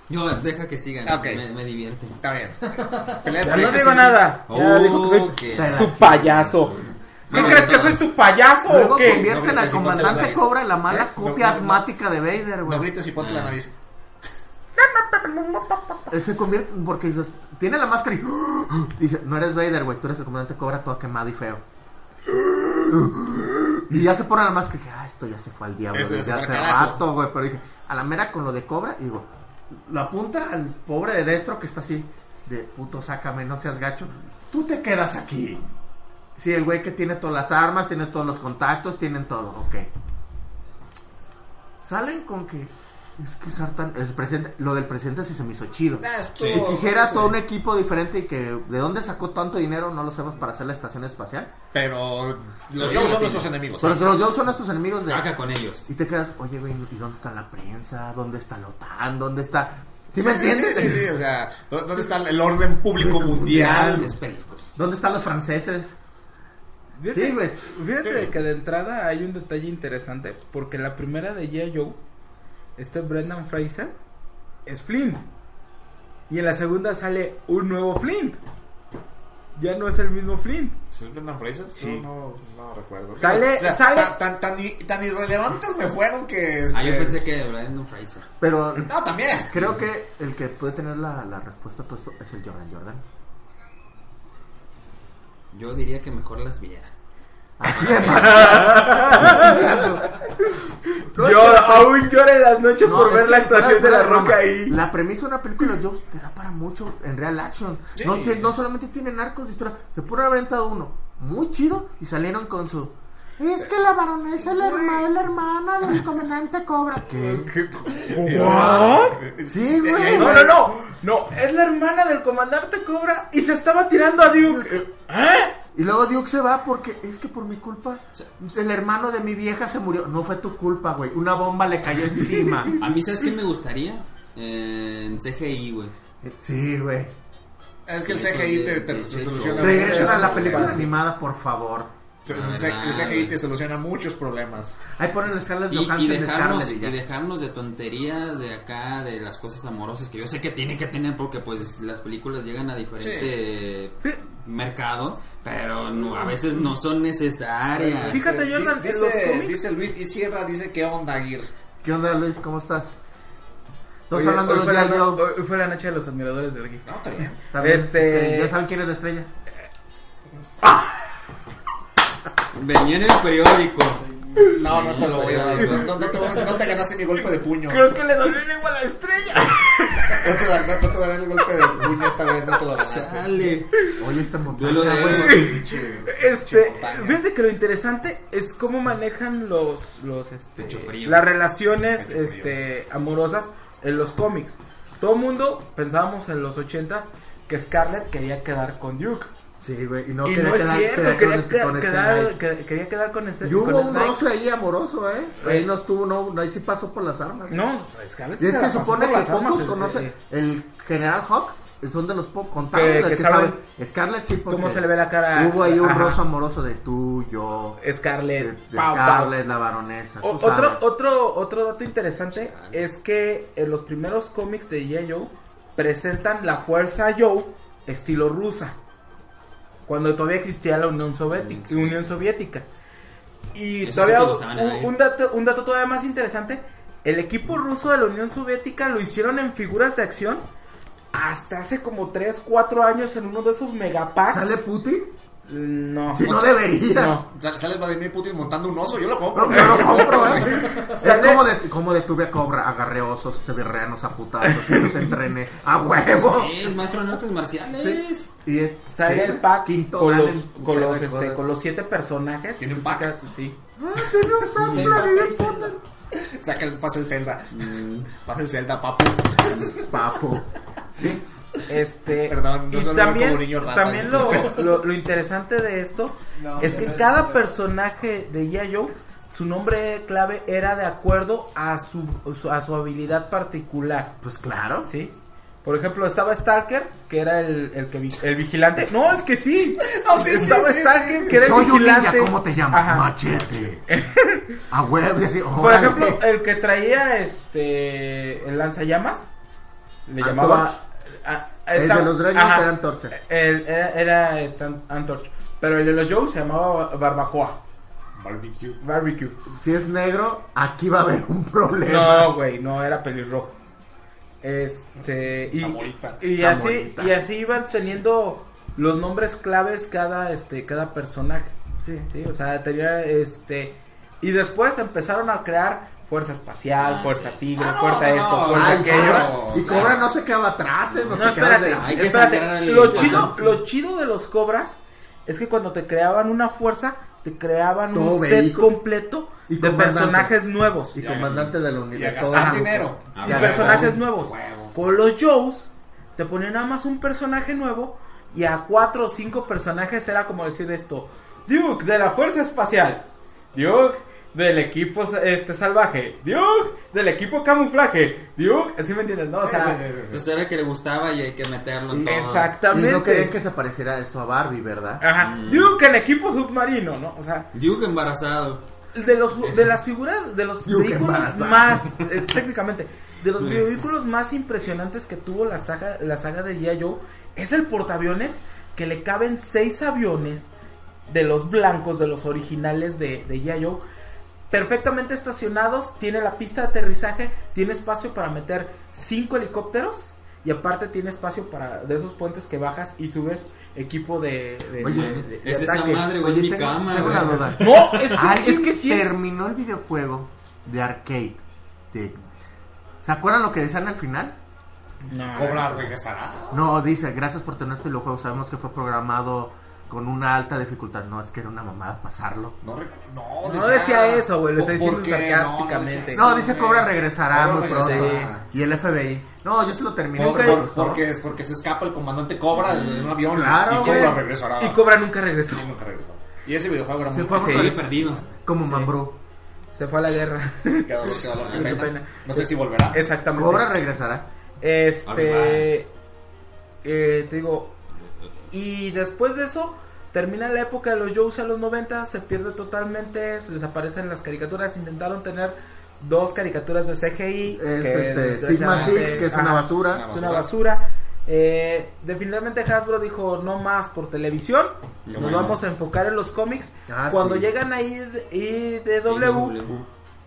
Yo, deja que sigan, Ok. me, me divierte. Está bien. (laughs) Ya sí, no sí, digo sí. nada. Ya digo que Ok. soy Se la su payaso. ¿Qué No, crees que no. soy su payaso Luego o qué? convierten No al la comandante nariz. Cobra en la mala ¿Eh? copia No, no, no. asmática de Vader, No güey. grites y ponte la nariz. Eh, Se convierte porque dices, tiene la máscara y (gasps) dice, no eres Vader, güey, tú eres el comandante Cobra todo quemado y feo. Y ya se pone la máscara y dije, ah, esto ya se fue al diablo Eso desde hace rato, güey. Pero dije, a la mera con lo de Cobra, y digo, lo apunta al pobre de Destro que está así, de puto, sácame, no seas gacho. Tú te quedas aquí. Sí, el güey que tiene todas las armas, tiene todos los contactos, tienen todo, ok. Salen con que es que Sartan, el presidente, lo del presidente sí se me hizo chido. Ah, Si estuvo- quisiera sí, todo sí. un equipo diferente y que de dónde sacó tanto dinero, no lo sabemos para hacer la estación espacial. Pero los Joes son nuestros enemigos. Pero ¿eh? los Jones son nuestros enemigos de Caca con ellos. y te quedas, oye güey, ¿y dónde está la prensa? ¿Dónde está la OTAN? ¿Dónde está? ¿Sí, Sí, me entiendes? Sí, sí, sí, o sea, ¿dó- ¿dónde está el orden público mundial? ¿Dónde están los franceses? Fíjate, Sí, güey. Fíjate que de entrada hay un detalle interesante. Porque la primera de G.I. Joe, este Brendan Fraser, es Flint. Y en la segunda sale un nuevo Flint. Ya no es el mismo Flint. ¿Es Brendan Fraser? Sí. No, no, no recuerdo. Sale- O sea, sale- Tan, tan, tan, irrelevantes me fueron que... Ah, yo este, pensé que Brandon Fraser. Pero No, también. creo que el que puede tener la, la respuesta a todo esto es el Jordan Jordan. Yo diría que mejor las viera. Así es. No, Yo aún lloro en las noches No, por ver la actuación de la roca ahí. La premisa de una película de Joe te da para mucho en real action. Sí. No, no solamente tienen arcos de historia, se pudo haber aventado uno muy chido y salieron con su. Es que la baronesa es la, herma- es la hermana del comandante Cobra. (laughs) ¿Qué? ¿What? Sí, güey. No, no, no. No, es la hermana del comandante Cobra y se estaba tirando a Duke. (laughs) ¿Eh? Y luego Duke se va porque es que por mi culpa el hermano de mi vieja se murió. No fue tu culpa, güey. Una bomba le cayó encima. (laughs) A mí, ¿sabes qué me gustaría? Eh, en CGI, güey. Sí, güey. Es que el Sí, CGI te, de- te de- soluciona... de- Regresen a la película animada, por favor. El el CGI te soluciona muchos problemas. Ahí ponen Scarlett Y, y de dejarnos, Scarlett y dejarnos de tonterías de acá, de las cosas amorosas que yo sé que tienen que tener porque pues las películas llegan a diferente mercado, pero no, a veces no son necesarias. Fíjate, Jordan, dice, dice Luis y Sierra, dice que onda, Aguirre. ¿Qué onda, Luis? ¿Cómo estás? Estamos Oye, hablando de hoy fue la. Hoy fue la noche de los admiradores del geek. No, está bien. También, Este- ¿Ya saben quién es la estrella? Venía en el periódico. No, no te lo voy a dar. No, no, no te, no te ganaste mi golpe de puño. No Creo que le dolió lengua a la estrella. (laughs) te, da- no, no te daré el golpe de puño esta vez, no te lo ganaste. Sale. Oye, esta montaña. Pinche- Este, montaña. fíjate que lo interesante es cómo manejan los, los este, las relaciones este, amorosas en los cómics. Todo mundo pensábamos en los ochentas que Scarlett quería quedar con Duke. Sí, güey. Y no y quería no es quedar- cierto, quedar quería, con quedar, con este quedar- Knight. que- quería quedar con ese Y hubo un roce ahí amoroso, ¿eh? Ahí no estuvo, no, ahí sí pasó por las armas. No, Scarlett Y es que supone que pocos este, conocen el General Hawk, son de los pocos contados Que- que, que saben saben. Scarlett sí, porque cómo se le ve la cara. Hubo ahí un Ajá. roce amoroso de tú, yo, de, Scarlett. de pau. Scarlett, la baronesa. O- otro, sabes. otro, otro dato interesante es que en los primeros cómics de G.I. Joe presentan la fuerza Joe estilo rusa. Cuando todavía existía la Unión Soviética. Unión Soviética. Y Eso sí todavía un, un dato, un dato todavía más interesante. El equipo ruso de la Unión Soviética lo hicieron en figuras de acción hasta hace como 3, 4 años en uno de esos megapacks. ¿Sale Putin? No. Sí, no debería. No. Sale Vladimir Putin montando un oso, yo lo compro. No, yo lo compro, ¿eh? (laughs) Es como de, como de tuve a cobra, agarré osos, se a putazos, y los entrené a huevo. Sí, es maestro en artes marciales. Y es Sale sí, el pack quinto con los, con, los, este, con los siete personajes. ¿Tiene un pack? Sí. Ah, tiene un pack, Sí. Saca el, pasa el Zelda. Pasa el Zelda, papu. Papo. Este, Perdón, no y solo también, como niño rata, también lo, (laughs) lo, lo interesante de esto No, es que no, cada no. personaje de Yayo, su nombre clave era de acuerdo a su, su- a su habilidad particular, Pues claro. ¿sí? Por ejemplo, estaba Stalker, que era el, el que vi- el vigilante. No, es que sí. (laughs) No, sí, sí, estaba sí, Stalker, sí, sí. que era el Soy un vigilante. ninja, ¿cómo te llamas? Ajá. Machete. (laughs) A huevo, Por ejemplo, el que traía este el lanzallamas le Antorch. llamaba a- a- El de los Dragons ajá. era Antorcha. El- era, era este, Antorch, pero el de los Joe se llamaba Barbacoa, Barbecue. Barbecue. Si es negro, aquí va a haber un problema. No, güey, no era pelirrojo. Este y, Zamorita. y así y así iban teniendo los nombres claves cada este cada personaje. Sí, sí, o sea, tenía este y después empezaron a crear fuerza espacial, fuerza tigre, Ah, no, fuerza no, esto, no. fuerza Ay, aquello. Y claro. Cobra no se quedaba atrás, ¿eh? No, se quedaba espérate, de- Hay que espérate. Lo chido, Sí. lo chido de los cobras es que cuando te creaban una fuerza, te creaban Todo un set completo Y de comandante. personajes nuevos. Y comandante de la Y unidad. gastar todo. dinero. Ah, y personajes nuevos. Huevo. Con los Joes, te ponían nada más un personaje nuevo y a cuatro o cinco personajes era como decir esto: Duke de la Fuerza Espacial, Duke del equipo este salvaje, Duke del equipo camuflaje, Duke, ¿sí me entiendes? No, o sea, Sí, sí, sí, sí. Pues era que le gustaba y hay que meterlo en todo. Y exactamente. no querían que se pareciera esto a Barbie, ¿verdad? Ajá, Duke en equipo submarino, ¿no? O sea, Duke embarazado. de los de las figuras de los Duke vehículos más eh, técnicamente de los vehículos más impresionantes que tuvo la saga la saga de G.I. Joe es el portaaviones que le caben seis aviones de los blancos de los originales de, de G.I. Perfectamente estacionados tiene la pista de aterrizaje tiene espacio para meter cinco helicópteros y aparte tiene espacio para de esos puentes que bajas y subes equipo de, de- Oye, de- de- de Es esa ataque. madre, güey, es mi tengo, cama, tengo una duda. no es que, ¿Alguien es que sí es terminó el videojuego de arcade? de- ¿Se acuerdan lo que decían al final? No. Cobra regresará. No, dice, gracias por tener este videojuego. Sabemos que fue programado con una alta dificultad. No, es que era una mamada pasarlo. No, rec- no, No decía eso, güey, lo está ¿Por diciendo sarcásticamente. No, dice Cobra regresará Cobra muy pronto. Y el FBI. No, yo se lo terminé. Ok. pero me Por- porque, es porque se escapa el comandante Cobra de un avión Claro, y Cobra güey. regresará. Y Cobra nunca regresó. Sí, nunca regresó. Y ese videojuego era Se muy fue a fácil. Sigue perdido. Como Mambrú. Se fue a la guerra. Qué dolor, qué dolor, qué Qué pena. pena. No sé si volverá. Exactamente. Cobra regresará. Este. eh, te digo. Y después de eso, termina la época de los Joes a los 90, se pierde totalmente, se desaparecen las caricaturas. Intentaron tener dos caricaturas de CGI. Es que este, Sigma Six, que es una basura. Es una basura. Eh, definitivamente Hasbro dijo no más por televisión. Nos bueno. vamos a enfocar en los cómics. Ah, Cuando sí. llegan ahí IDW, W.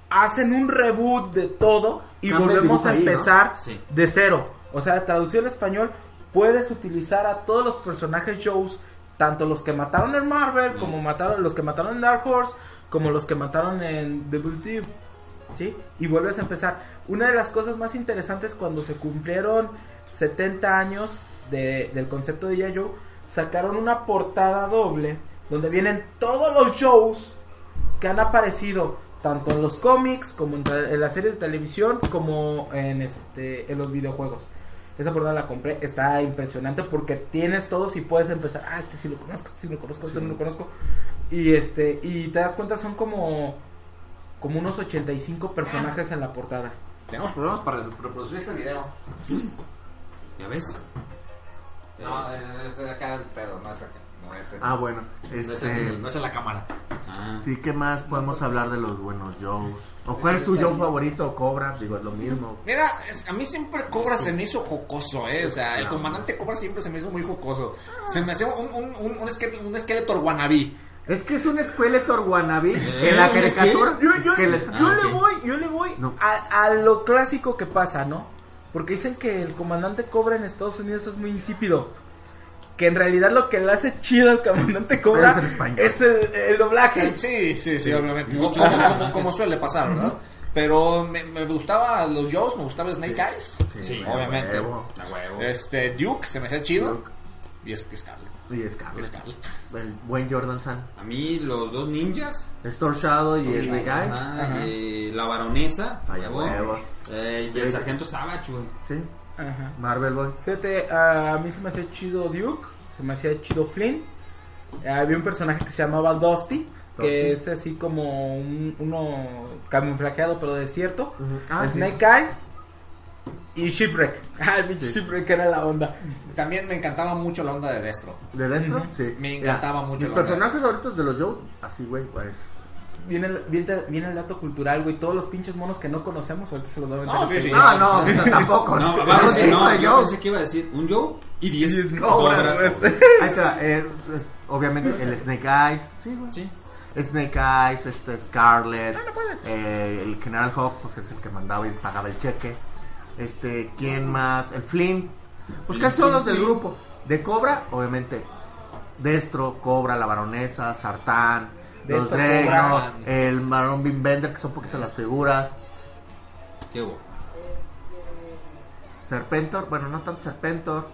hacen un reboot de todo y volvemos a ahí, ¿no? empezar Sí. de cero. O sea, traducción al español, puedes utilizar a todos los personajes Joes, tanto los que mataron en Marvel, como mataron los que mataron en Dark Horse, como los que mataron en WTF. ¿Sí? Y vuelves a empezar. Una de las cosas más interesantes cuando se cumplieron 70 años de- del concepto de Yayo, sacaron una portada doble donde vienen todos los shows que han aparecido tanto en los cómics como en, en las series de televisión como en este en los videojuegos. Esa portada la compré, está impresionante porque tienes todos y puedes empezar, ah, este sí lo conozco, este sí lo conozco, este no lo conozco. Y este y te das cuenta son como como unos 85 personajes en la portada. Tenemos problemas para reproducir este video. ¿Ya ves? No, es, es acá el pedo, no es acá. No es, en- Ah, bueno. no es Este, en- no es en la cámara. Ah. sí, ¿qué más podemos hablar de los buenos Joes? ¿O cuál es tu Joe favorito? ¿O Cobra? Digo, es lo mismo. Mira, es- a mí siempre Cobra se me hizo jocoso, ¿eh? O sea, el comandante Cobra siempre se me hizo muy jocoso. Se me hacía un, un, un, un, esqueleto, un esqueleto wannabe. Es que es un Skeletor wannabe Eh, en la ¿un caricatura. Yo, yo- Skeletor. yo Ah, le ok. voy, yo le voy No. a, a lo clásico que pasa, ¿no? Porque dicen que el comandante Cobra en Estados Unidos es muy insípido. Que en realidad lo que le hace chido al comandante Cobra Es el es el, el doblaje. Sí, sí, sí, obviamente. Como, Mucho como- más. como- como suele pasar, ¿verdad? Pero me, me gustaba los Joes, me gustaba Snake Eyes. Sí, obviamente. a huevo. A huevo. Este, Duke se me hacía chido. Duke. Y es que Scarlet. Y Scarlet. Scarlet. El buen Jordan San. A mí los dos ninjas. Star Shadow y Snake Eyes. Y la baronesa. Ay, huevo. Eh, y el sargento Savage, güey. Sí. Ajá. Marvel Boy. Fíjate, a mí se me hacía chido Duke, se me hacía chido Flynn. Había un personaje que se llamaba Dusty, que es así como un, uno camuflajeado pero desierto. Ah, Snake Eyes y Shipwreck. (laughs) Ah, el pinche Shipwreck era la onda. También me encantaba mucho la onda de Destro. ¿De Destro? Sí. Me encantaba Mira, mucho verdad. personajes favoritos de los Joe, así, güey, pues. Viene el, viene, viene el dato cultural, güey. Todos los pinches monos que no conocemos, ahorita se los voy a No, sí, sí. No, no, no, tampoco. No, va a decir, no, yo pensé que iba a decir un Joe y 10 Cobras. cobras. Ahí va, eh, obviamente el Snake Eyes. Sí, güey. Sí. Snake Eyes, este Scarlet, eh, el General Hawk, pues es el que mandaba y pagaba el cheque. Este, ¿quién más? El Flynn. Pues casi son los del grupo. De Cobra, obviamente. Destro, Cobra, la Baronesa, Sartán, los Drake, Cobra. ¿no? el Marón Bim Bender, que son un poquito las figuras. ¿Qué hubo? Serpentor, bueno, no tanto Serpentor.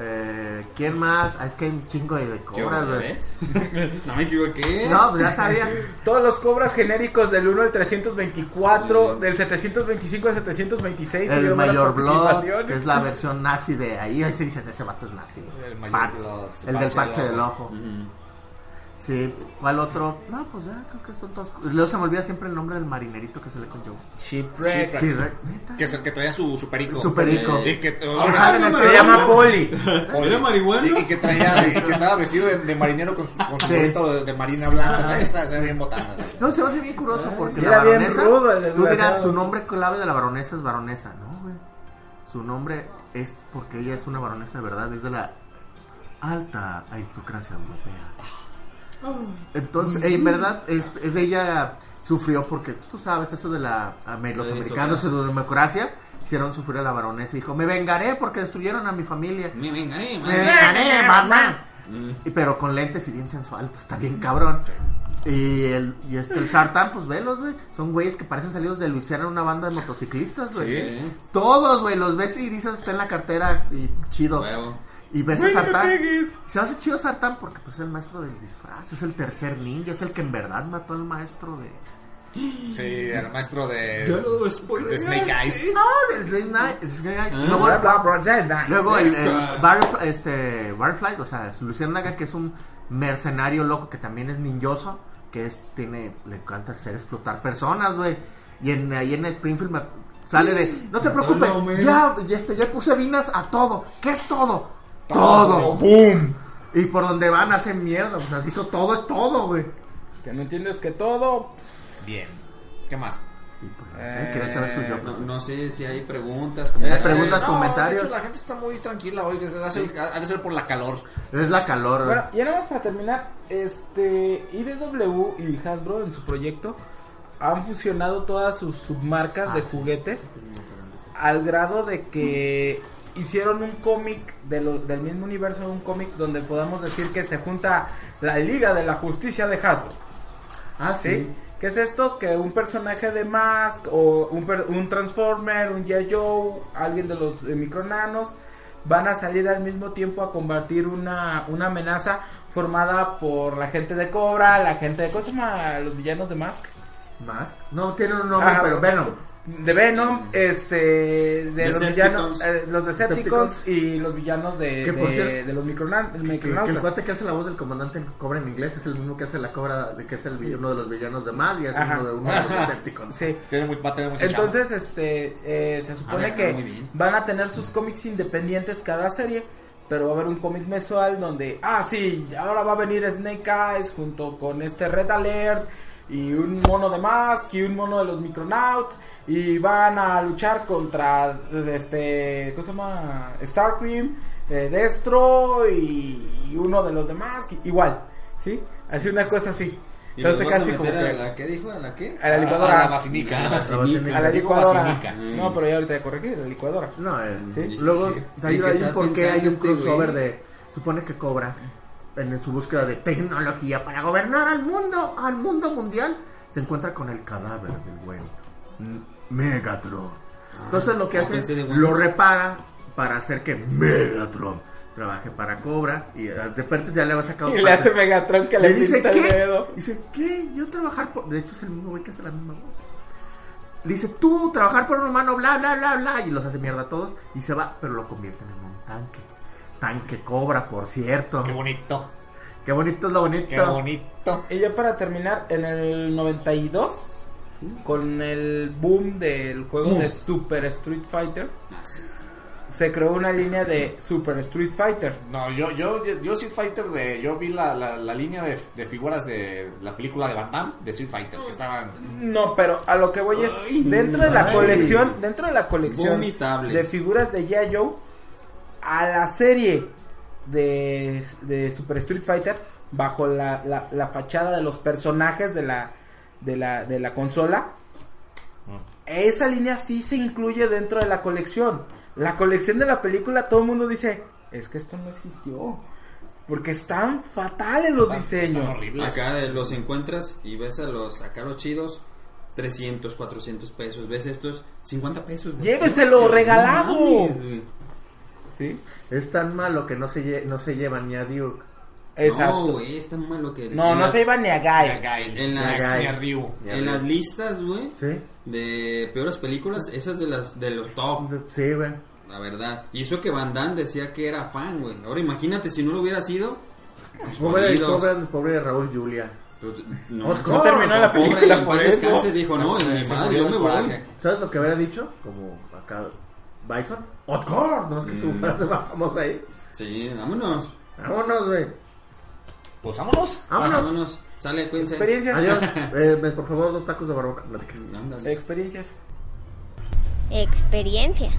Eh, ¿Quién más? Ah, es que hay un chingo de, de cobras, ¿Ya güey. ves? (laughs) no me equivoqué. No, pues ya sabía. Todos los cobras genéricos del 1 al 324, del 725 al 726. El Mayor Blood, que es la versión nazi de ahí. Ahí se dice, ese vato es nazi. El Mayor Parche. Blood, el del parche del del ojo. Sí, ¿cuál otro? No, pues ya, creo que son todos. Luego se me olvida siempre el nombre del marinerito que se le con Joe. Shipwreck. Neta. Que es el que traía su, su perico. Su perico. Y que, Ah, el Se llama (laughs) Poli. ¿Era marihuana? y, y que traía, y que estaba vestido de, de marinero con su, con su Sí. de, de marina blanca. Está, se ve bien botana. No, se me hace bien curioso porque la baronesa. rudo tú dirás, su nombre clave de la baronesa es baronesa. No, güey. Su nombre es porque ella es una baronesa de verdad, es de la alta aristocracia europea. Entonces, en verdad, es, es ella sufrió porque tú sabes eso de la los americanos de la democracia hicieron sufrir a la baronesa y dijo me vengaré porque destruyeron a mi familia Me vengaré, man. me vengaré (laughs) Batman y, pero con lentes y bien sensual está bien cabrón. Y el y este el Sartán pues velos güey. Son güeyes que parecen salidos de Luisiana en una banda de motociclistas güey. Sí. todos güey los ves y dices está en la cartera y chido Huevo. Y ves a no Sartán se hace chido Sartán porque pues es el maestro del disfraz, es el tercer ninja, es el que en verdad mató al maestro de... Sí, el maestro de, Ya lo de. Snake Eyes. No, el Snake Knight. Ah. Luego, el, el Esa. Barf- este, Barfly, o sea, Lucianaga que es un mercenario loco que también es ninjoso, que es, tiene, le encanta hacer explotar personas, güey. Y en, ahí en Springfield me sale de, no te preocupes, No, ya, ya, este, ya puse vinas a todo. ¿Qué es todo? Todo. ¡Boom! Y por donde van hacen mierda, o sea, hizo todo, es todo, güey. Que no entiendes que todo. Bien. ¿Qué más? Y pues no sé, quería saber su yo. No, no sé si hay preguntas, comentarios. preguntas, no, comentarios. De hecho, la gente está muy tranquila hoy. que se hace- Ha de ser por la calor. Es la calor, güey. Bueno, ya nada más para terminar, este IDW y Hasbro en su proyecto han fusionado todas sus submarcas de juguetes al grado de que hicieron un cómic de lo- del mismo universo, un cómic donde podamos decir que se junta la Liga de la Justicia de Hasbro. ah, ¿Sí? ¿Qué es esto? Que un personaje de Mask o un, un Transformer, un G.I. Joe, alguien de los eh, micronanos van a salir al mismo tiempo a combatir una, una amenaza formada por la gente de Cobra, la gente de... ¿Cómo se llama? Los villanos de Mask. Más. No tiene un nombre, Ajá. pero Venom. De Venom, este, de los villanos, eh, los Decepticons Decepticons. y los villanos de, Que de, cierto- de los micronan- Que, que el micronautas. cuate que hace la voz del comandante Cobra en inglés es el mismo que hace la Cobra, de que es el, uno de los villanos de más y es Ajá. uno de, uno de los (laughs) Decepticons. Sí. Tiene muy, va a tener mucha Entonces, este, eh, se supone ver, que van a tener sus cómics independientes cada serie, pero va a haber un cómic mensual donde, ah, sí, ahora va a venir Snake Eyes junto con este Red Alert y un mono de Mask y un mono de los Micronauts y van a luchar contra este, ¿cómo se llama? Starcream, eh, Destro y, y uno de los demás, igual, ¿sí? Así una cosa así. Y los Entonces vas a casi como a que- la, ¿qué dijo? ¿A la qué? a la licuadora. A la basinica. A la. A licuadora. No, pero ya ahorita ya corregí, la licuadora. No, eh, Sí. luego ¿Y hay, qué hay un porqué, hay un este crossover de, supone que cobra en su búsqueda de tecnología para gobernar al mundo, al mundo mundial, se encuentra con el cadáver del buen M- Megatron. Entonces lo que no hace, lo repara para hacer que Megatron trabaje para Cobra y eh, de repente ya le va sacando Y le hace Megatron que le, le dice pinta el ¿qué? dedo. Dice, ¿qué? Yo trabajar por... De hecho es el mismo güey que hace la misma voz. Le dice, tú, trabajar por un humano, bla, bla, bla, bla. Y los hace mierda a todos. Y se va, pero lo convierten en un tanque. Tanque cobra, por cierto. Qué bonito. Qué bonito es lo bonito. Qué bonito. Y ya para terminar, en el 92, con el boom del juego de Super Street Fighter, Ah, se creó una línea de Super Street Fighter. No, yo, yo, yo Street Fighter de, yo vi la, la, la línea de, de figuras de la película de Van Damme de Street Fighter que estaban No, pero a lo que voy es dentro de la ay. colección, dentro de la colección Vomitables. de figuras de G.I. Joe a la serie de, de Super Street Fighter bajo la, la, la fachada de los personajes de la de la, de la consola. Esa línea sí se incluye dentro de la colección. La colección de la película todo el mundo dice, es que esto no existió. Porque están fatales los están diseños. horribles. Acá los encuentras y ves a los acá los chidos 300, 400 pesos. Ves estos 50 pesos. güey. Lléveselo No regalado. ¿Sí? Es tan malo que no se, lle- no se llevan ni a Duke. Exacto. No, güey, es tan malo que. No, no las- se iba ni a Guy. En las- Yagai, a Ryu. En las listas, güey, ¿Sí? de peores películas, esas de las de los top, Sí, güey. la verdad. Y eso que Van Damme decía que era fan, güey. Ahora imagínate si no lo hubiera sido. pues, Pobre, pobre, pobre Raúl Julia. Pues, no, No manches, terminó la pobre, película en por descanse, dijo, no, mi madre, yo me voy. ¿Sabes lo que hubiera dicho? Como acá, Bison. ¡Otcor! No es que su frase más famosa ahí. Sí, vámonos. Vámonos, güey. Pues vámonos. Vámonos. Vámonos. Sale, cuídense. Experiencias. Adiós. (laughs) Eh, por favor, dos tacos de. Ándale. Experiencias. Experiencia.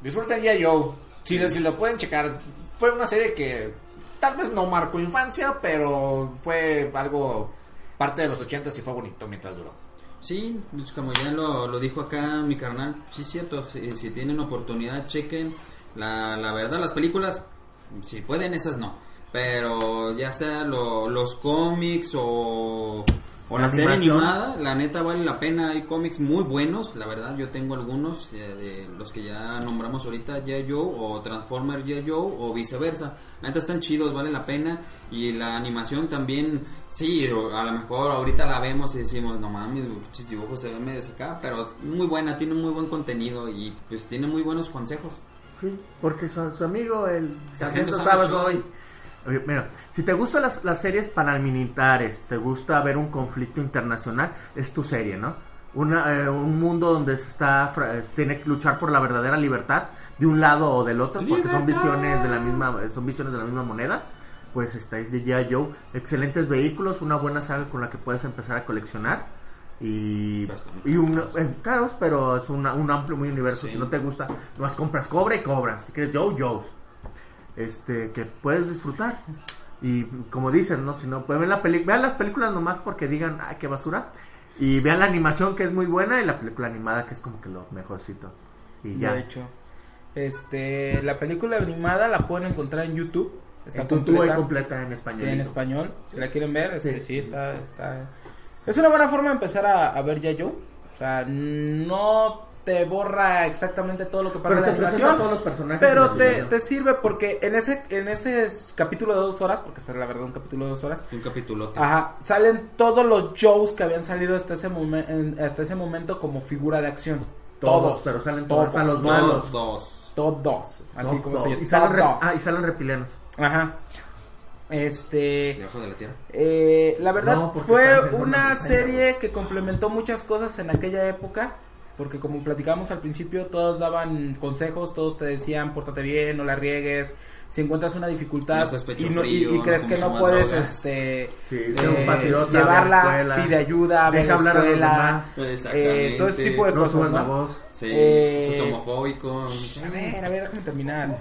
Disfruten ya Joe. Si, si lo pueden checar, fue una serie que tal vez no marcó infancia, pero fue algo parte de los 80 y fue bonito mientras duró. Sí, pues como ya lo, lo dijo acá mi carnal, sí es cierto, si, si tienen oportunidad, chequen. La, la verdad, las películas, si pueden, esas no. Pero ya sea lo- los cómics o, o la, La serie animada, la neta vale la pena. Hay cómics muy buenos, la verdad, yo tengo algunos eh, de los que ya nombramos ahorita, G.I. Joe o Transformer G.I. Joe o viceversa. La neta están chidos, vale la pena. Y la animación también, sí, a lo mejor ahorita la vemos y decimos, no mames, dibujos se ven medio acá, pero muy buena, tiene muy buen contenido y pues tiene muy buenos consejos. Sí, porque su, su amigo, el Sargento sargento Sabes Sabes hoy. Oye, mira, si te gustan las, las series paramilitares, te gusta ver un conflicto internacional, es tu serie, ¿no? Una, eh, un mundo donde se está fra- tiene que luchar por la verdadera libertad de un lado o del otro, porque son visiones de la misma, son visiones de la misma moneda. Pues estáis de G.I. Joe, excelentes vehículos, una buena saga con la que puedes empezar a coleccionar y, un, eh, caros, pero es una- un amplio muy universo. Sí. Si no te gusta, nomás compras cobra y cobra. Si quieres Joe, Joe. Este, que puedes disfrutar. Y como dicen, ¿no? Si no pueden ver la película, vean las películas nomás porque digan, ay, qué basura. Y vean la animación que es muy buena y la película animada que es como que lo mejorcito. Y ya. De hecho. Este, la película animada la pueden encontrar en YouTube. Está En hay completa en español. Sí, en español. Si la quieren ver, este, Sí. sí, está, está. Es una buena forma de empezar a, a ver ya yo. O sea, no te borra exactamente todo lo que pasa Pero en la animación. todos los personajes. Pero la te, te sirve porque en ese, en ese capítulo de dos horas, porque es la verdad un capítulo de dos horas, Es un capitulote. ajá, salen todos los Joes que habían salido hasta ese, momen- en- hasta ese momento como figura de acción. Todos, pero salen todos, hasta los malos. Dos. Todos. Así Todos, como se todos. llama. y, salen re- Todos. ah, y salen reptilianos. Ajá. Este. Debajo de la tierra. Eh, la verdad No, fue una serie que complementó muchas cosas en aquella época Porque como platicábamos al principio, todos daban consejos, todos te decían, pórtate bien, no la riegues. Si encuentras una dificultad No y, no- y- frío, y no crees que no puedes este, Sí, eh, patriota, llevarla, escuela, pide ayuda, deja la hablar a los escuela, demás. eh, todo ese tipo de No cosas. la voz. Sí, Eh, eso es homofóbico. A ver, a ver, déjame terminar.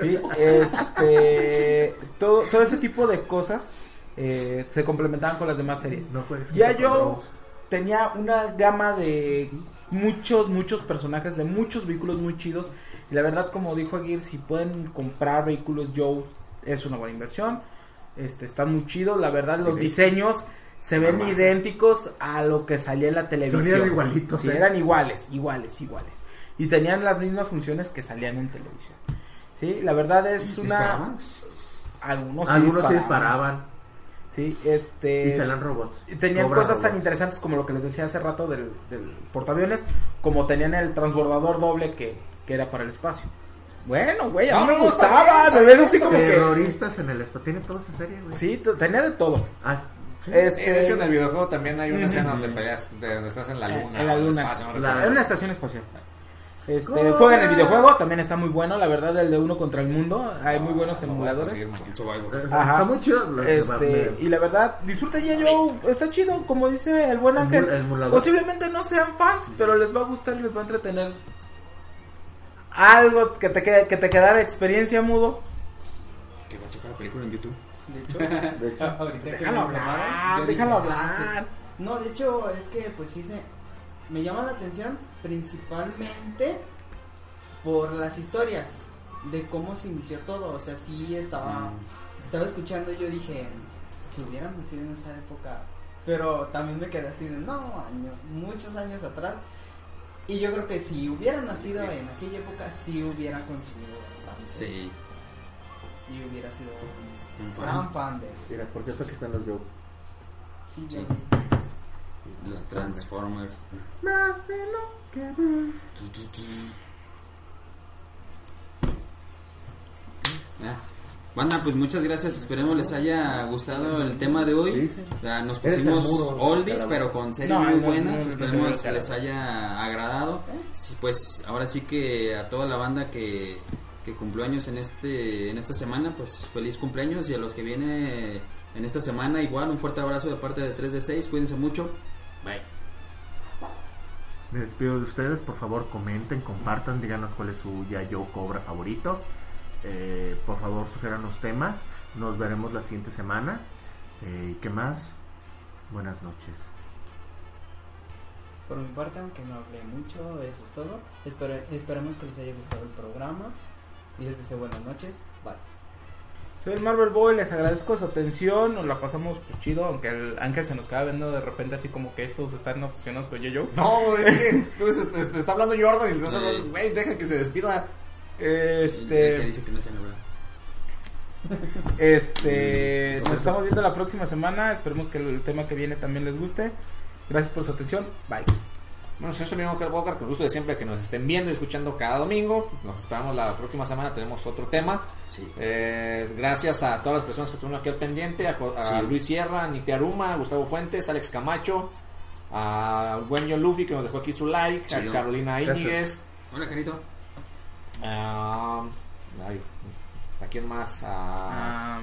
Sí, este, todo, todo ese tipo de cosas eh, se complementaban con las demás series. Ya yo tenía una gama de muchos, muchos personajes, de muchos vehículos muy chidos. Y la verdad, como dijo Aguirre, si pueden comprar vehículos Joe, es una buena inversión. Este, están muy chidos. La verdad, los diseños se ven idénticos a lo que salía en la televisión. eran igualitos, Sí, ¿eh? eran iguales, iguales, iguales. Y tenían las mismas funciones que salían en televisión. Sí, la verdad es una... ¿Disparaban? Algunos Algunos sí disparaban. Sí, este... Y robots. Tenían cosas tan interesantes como lo que les decía hace rato del, del portaaviones, como tenían el transbordador doble que, que era para el espacio. Bueno, güey, a mí No, me gustaba, bien, está me ves bien, así como que... Terroristas en el espacio. Tiene toda esa serie, güey. Sí, tenía de todo. Ah, sí. Este, de hecho, en el videojuego también hay una escena donde peleas, de- donde estás en la luna. en la o en el luna. espacio, no La- recuerdo. en una estación espacial. Este, Corre. jueguen el videojuego, también está muy bueno, la verdad, el de uno contra el mundo. Hay muy buenos Lo voy a emuladores. Ajá. Está muy chido. Este, y la verdad, disfruta ya yo, está chido, como dice el buen El Ángel. Posiblemente no sean fans, pero les va a gustar y les va a entretener. Algo que te, quede- que te quedara de experiencia mudo. Que va a checar la película en YouTube. De hecho, De hecho, (laughs) Déjalo hablar, déjalo ah, hablar. pues, no, de hecho, es que pues sí se. Me llama la atención principalmente por las historias de cómo se inició todo. O sea, sí estaba. Estaba escuchando y yo dije, si hubieran nacido en esa época. Pero también me quedé así de, no, año- muchos años atrás. Y yo creo que si hubieran nacido en aquella época, sí hubiera consumido bastante. Sí, Y hubiera sido un un gran fan. fan de eso. Mira, por cierto, aquí están los Joe. Sí, Sí. ya- Los Transformers. Más de lo que ven. Tu, tu, tu. Ah. Banda, pues muchas gracias. Esperemos les haya gustado el tema de hoy. Ya nos pusimos oldies, pero con series No, muy no, buenas. no, no, Esperemos no, no, no, les haya agradado. Sí, pues ahora sí que a toda la banda que, que cumplió años en este en esta semana, pues feliz cumpleaños y a los que viene en esta semana igual un fuerte abrazo de parte de 3 de 6. Cuídense mucho. Bye. Me despido de ustedes, por favor comenten, compartan, díganos cuál es su ya yo cobra favorito. Eh, por favor sugieran los temas. Nos veremos la siguiente semana. Eh, ¿Qué más? Buenas noches. Por mi parte, aunque no hablé mucho, eso es todo. Espero, esperemos que les haya gustado el programa. Y les deseo buenas noches. Bye. Soy el Marvel Boy, les agradezco su atención, nos la pasamos pues chido, aunque el Ángel se nos queda viendo de repente así como que estos están obsesionados con yo-yo. No, es que pues, este, este, está hablando Jordan y le está hablando, güey, deja que se despida. Este, El que dice que no tiene hablar. Este, nos estamos viendo la próxima semana. Esperemos que el tema que viene también les guste. Gracias por su atención. Bye. Bueno, soy su amigo Ángel Bocar, con gusto de siempre que nos estén viendo y escuchando cada domingo. Nos esperamos la próxima semana, tenemos otro tema. Sí. Eh, gracias a todas las personas que estuvieron aquí al pendiente, a, Jo- a Sí. Luis Sierra, Niti Aruma, a Gustavo Fuentes, Alex Camacho, a Buenio Luffy que nos dejó aquí su like, a Carolina. Íñiguez, Hola, Carito. a, ay, ¿a quién más? A, Ah,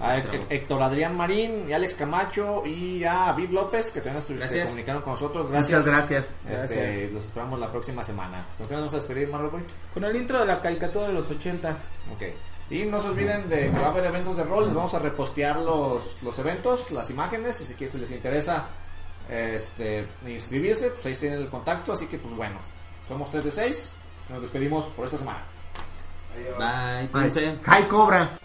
a Héctor Adrián Marín y Alex Camacho y a Viv López que también se comunicaron con nosotros. Gracias. Muchas gracias. Este, Gracias. los esperamos la próxima semana. ¿Con qué nos vamos a despedir, Boy? con el intro de la caricatura de los ochentas. Ok. Y no se olviden de que va a haber eventos de rol. Les vamos a repostear los, los eventos, las imágenes. Y si si les interesa este, inscribirse, pues ahí tienen el contacto. Así que, pues bueno, somos 3 de 6. Nos despedimos por esta semana. Bye, Bye. Hi Cobra.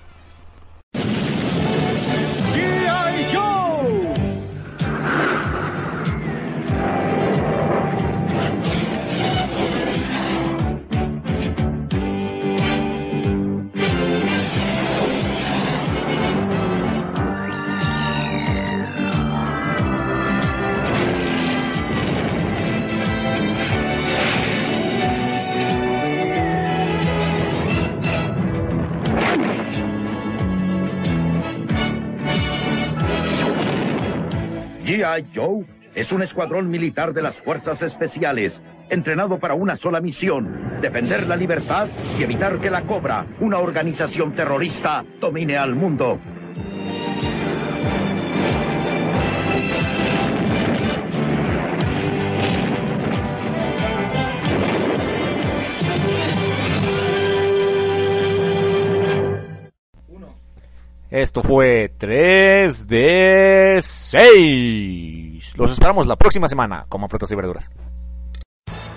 G.I. Joe es un escuadrón militar de las Fuerzas Especiales, entrenado para una sola misión, defender la libertad y evitar que la Cobra, una organización terrorista, domine al mundo. Esto fue 3 de 6. Los esperamos la próxima semana como frutas y verduras.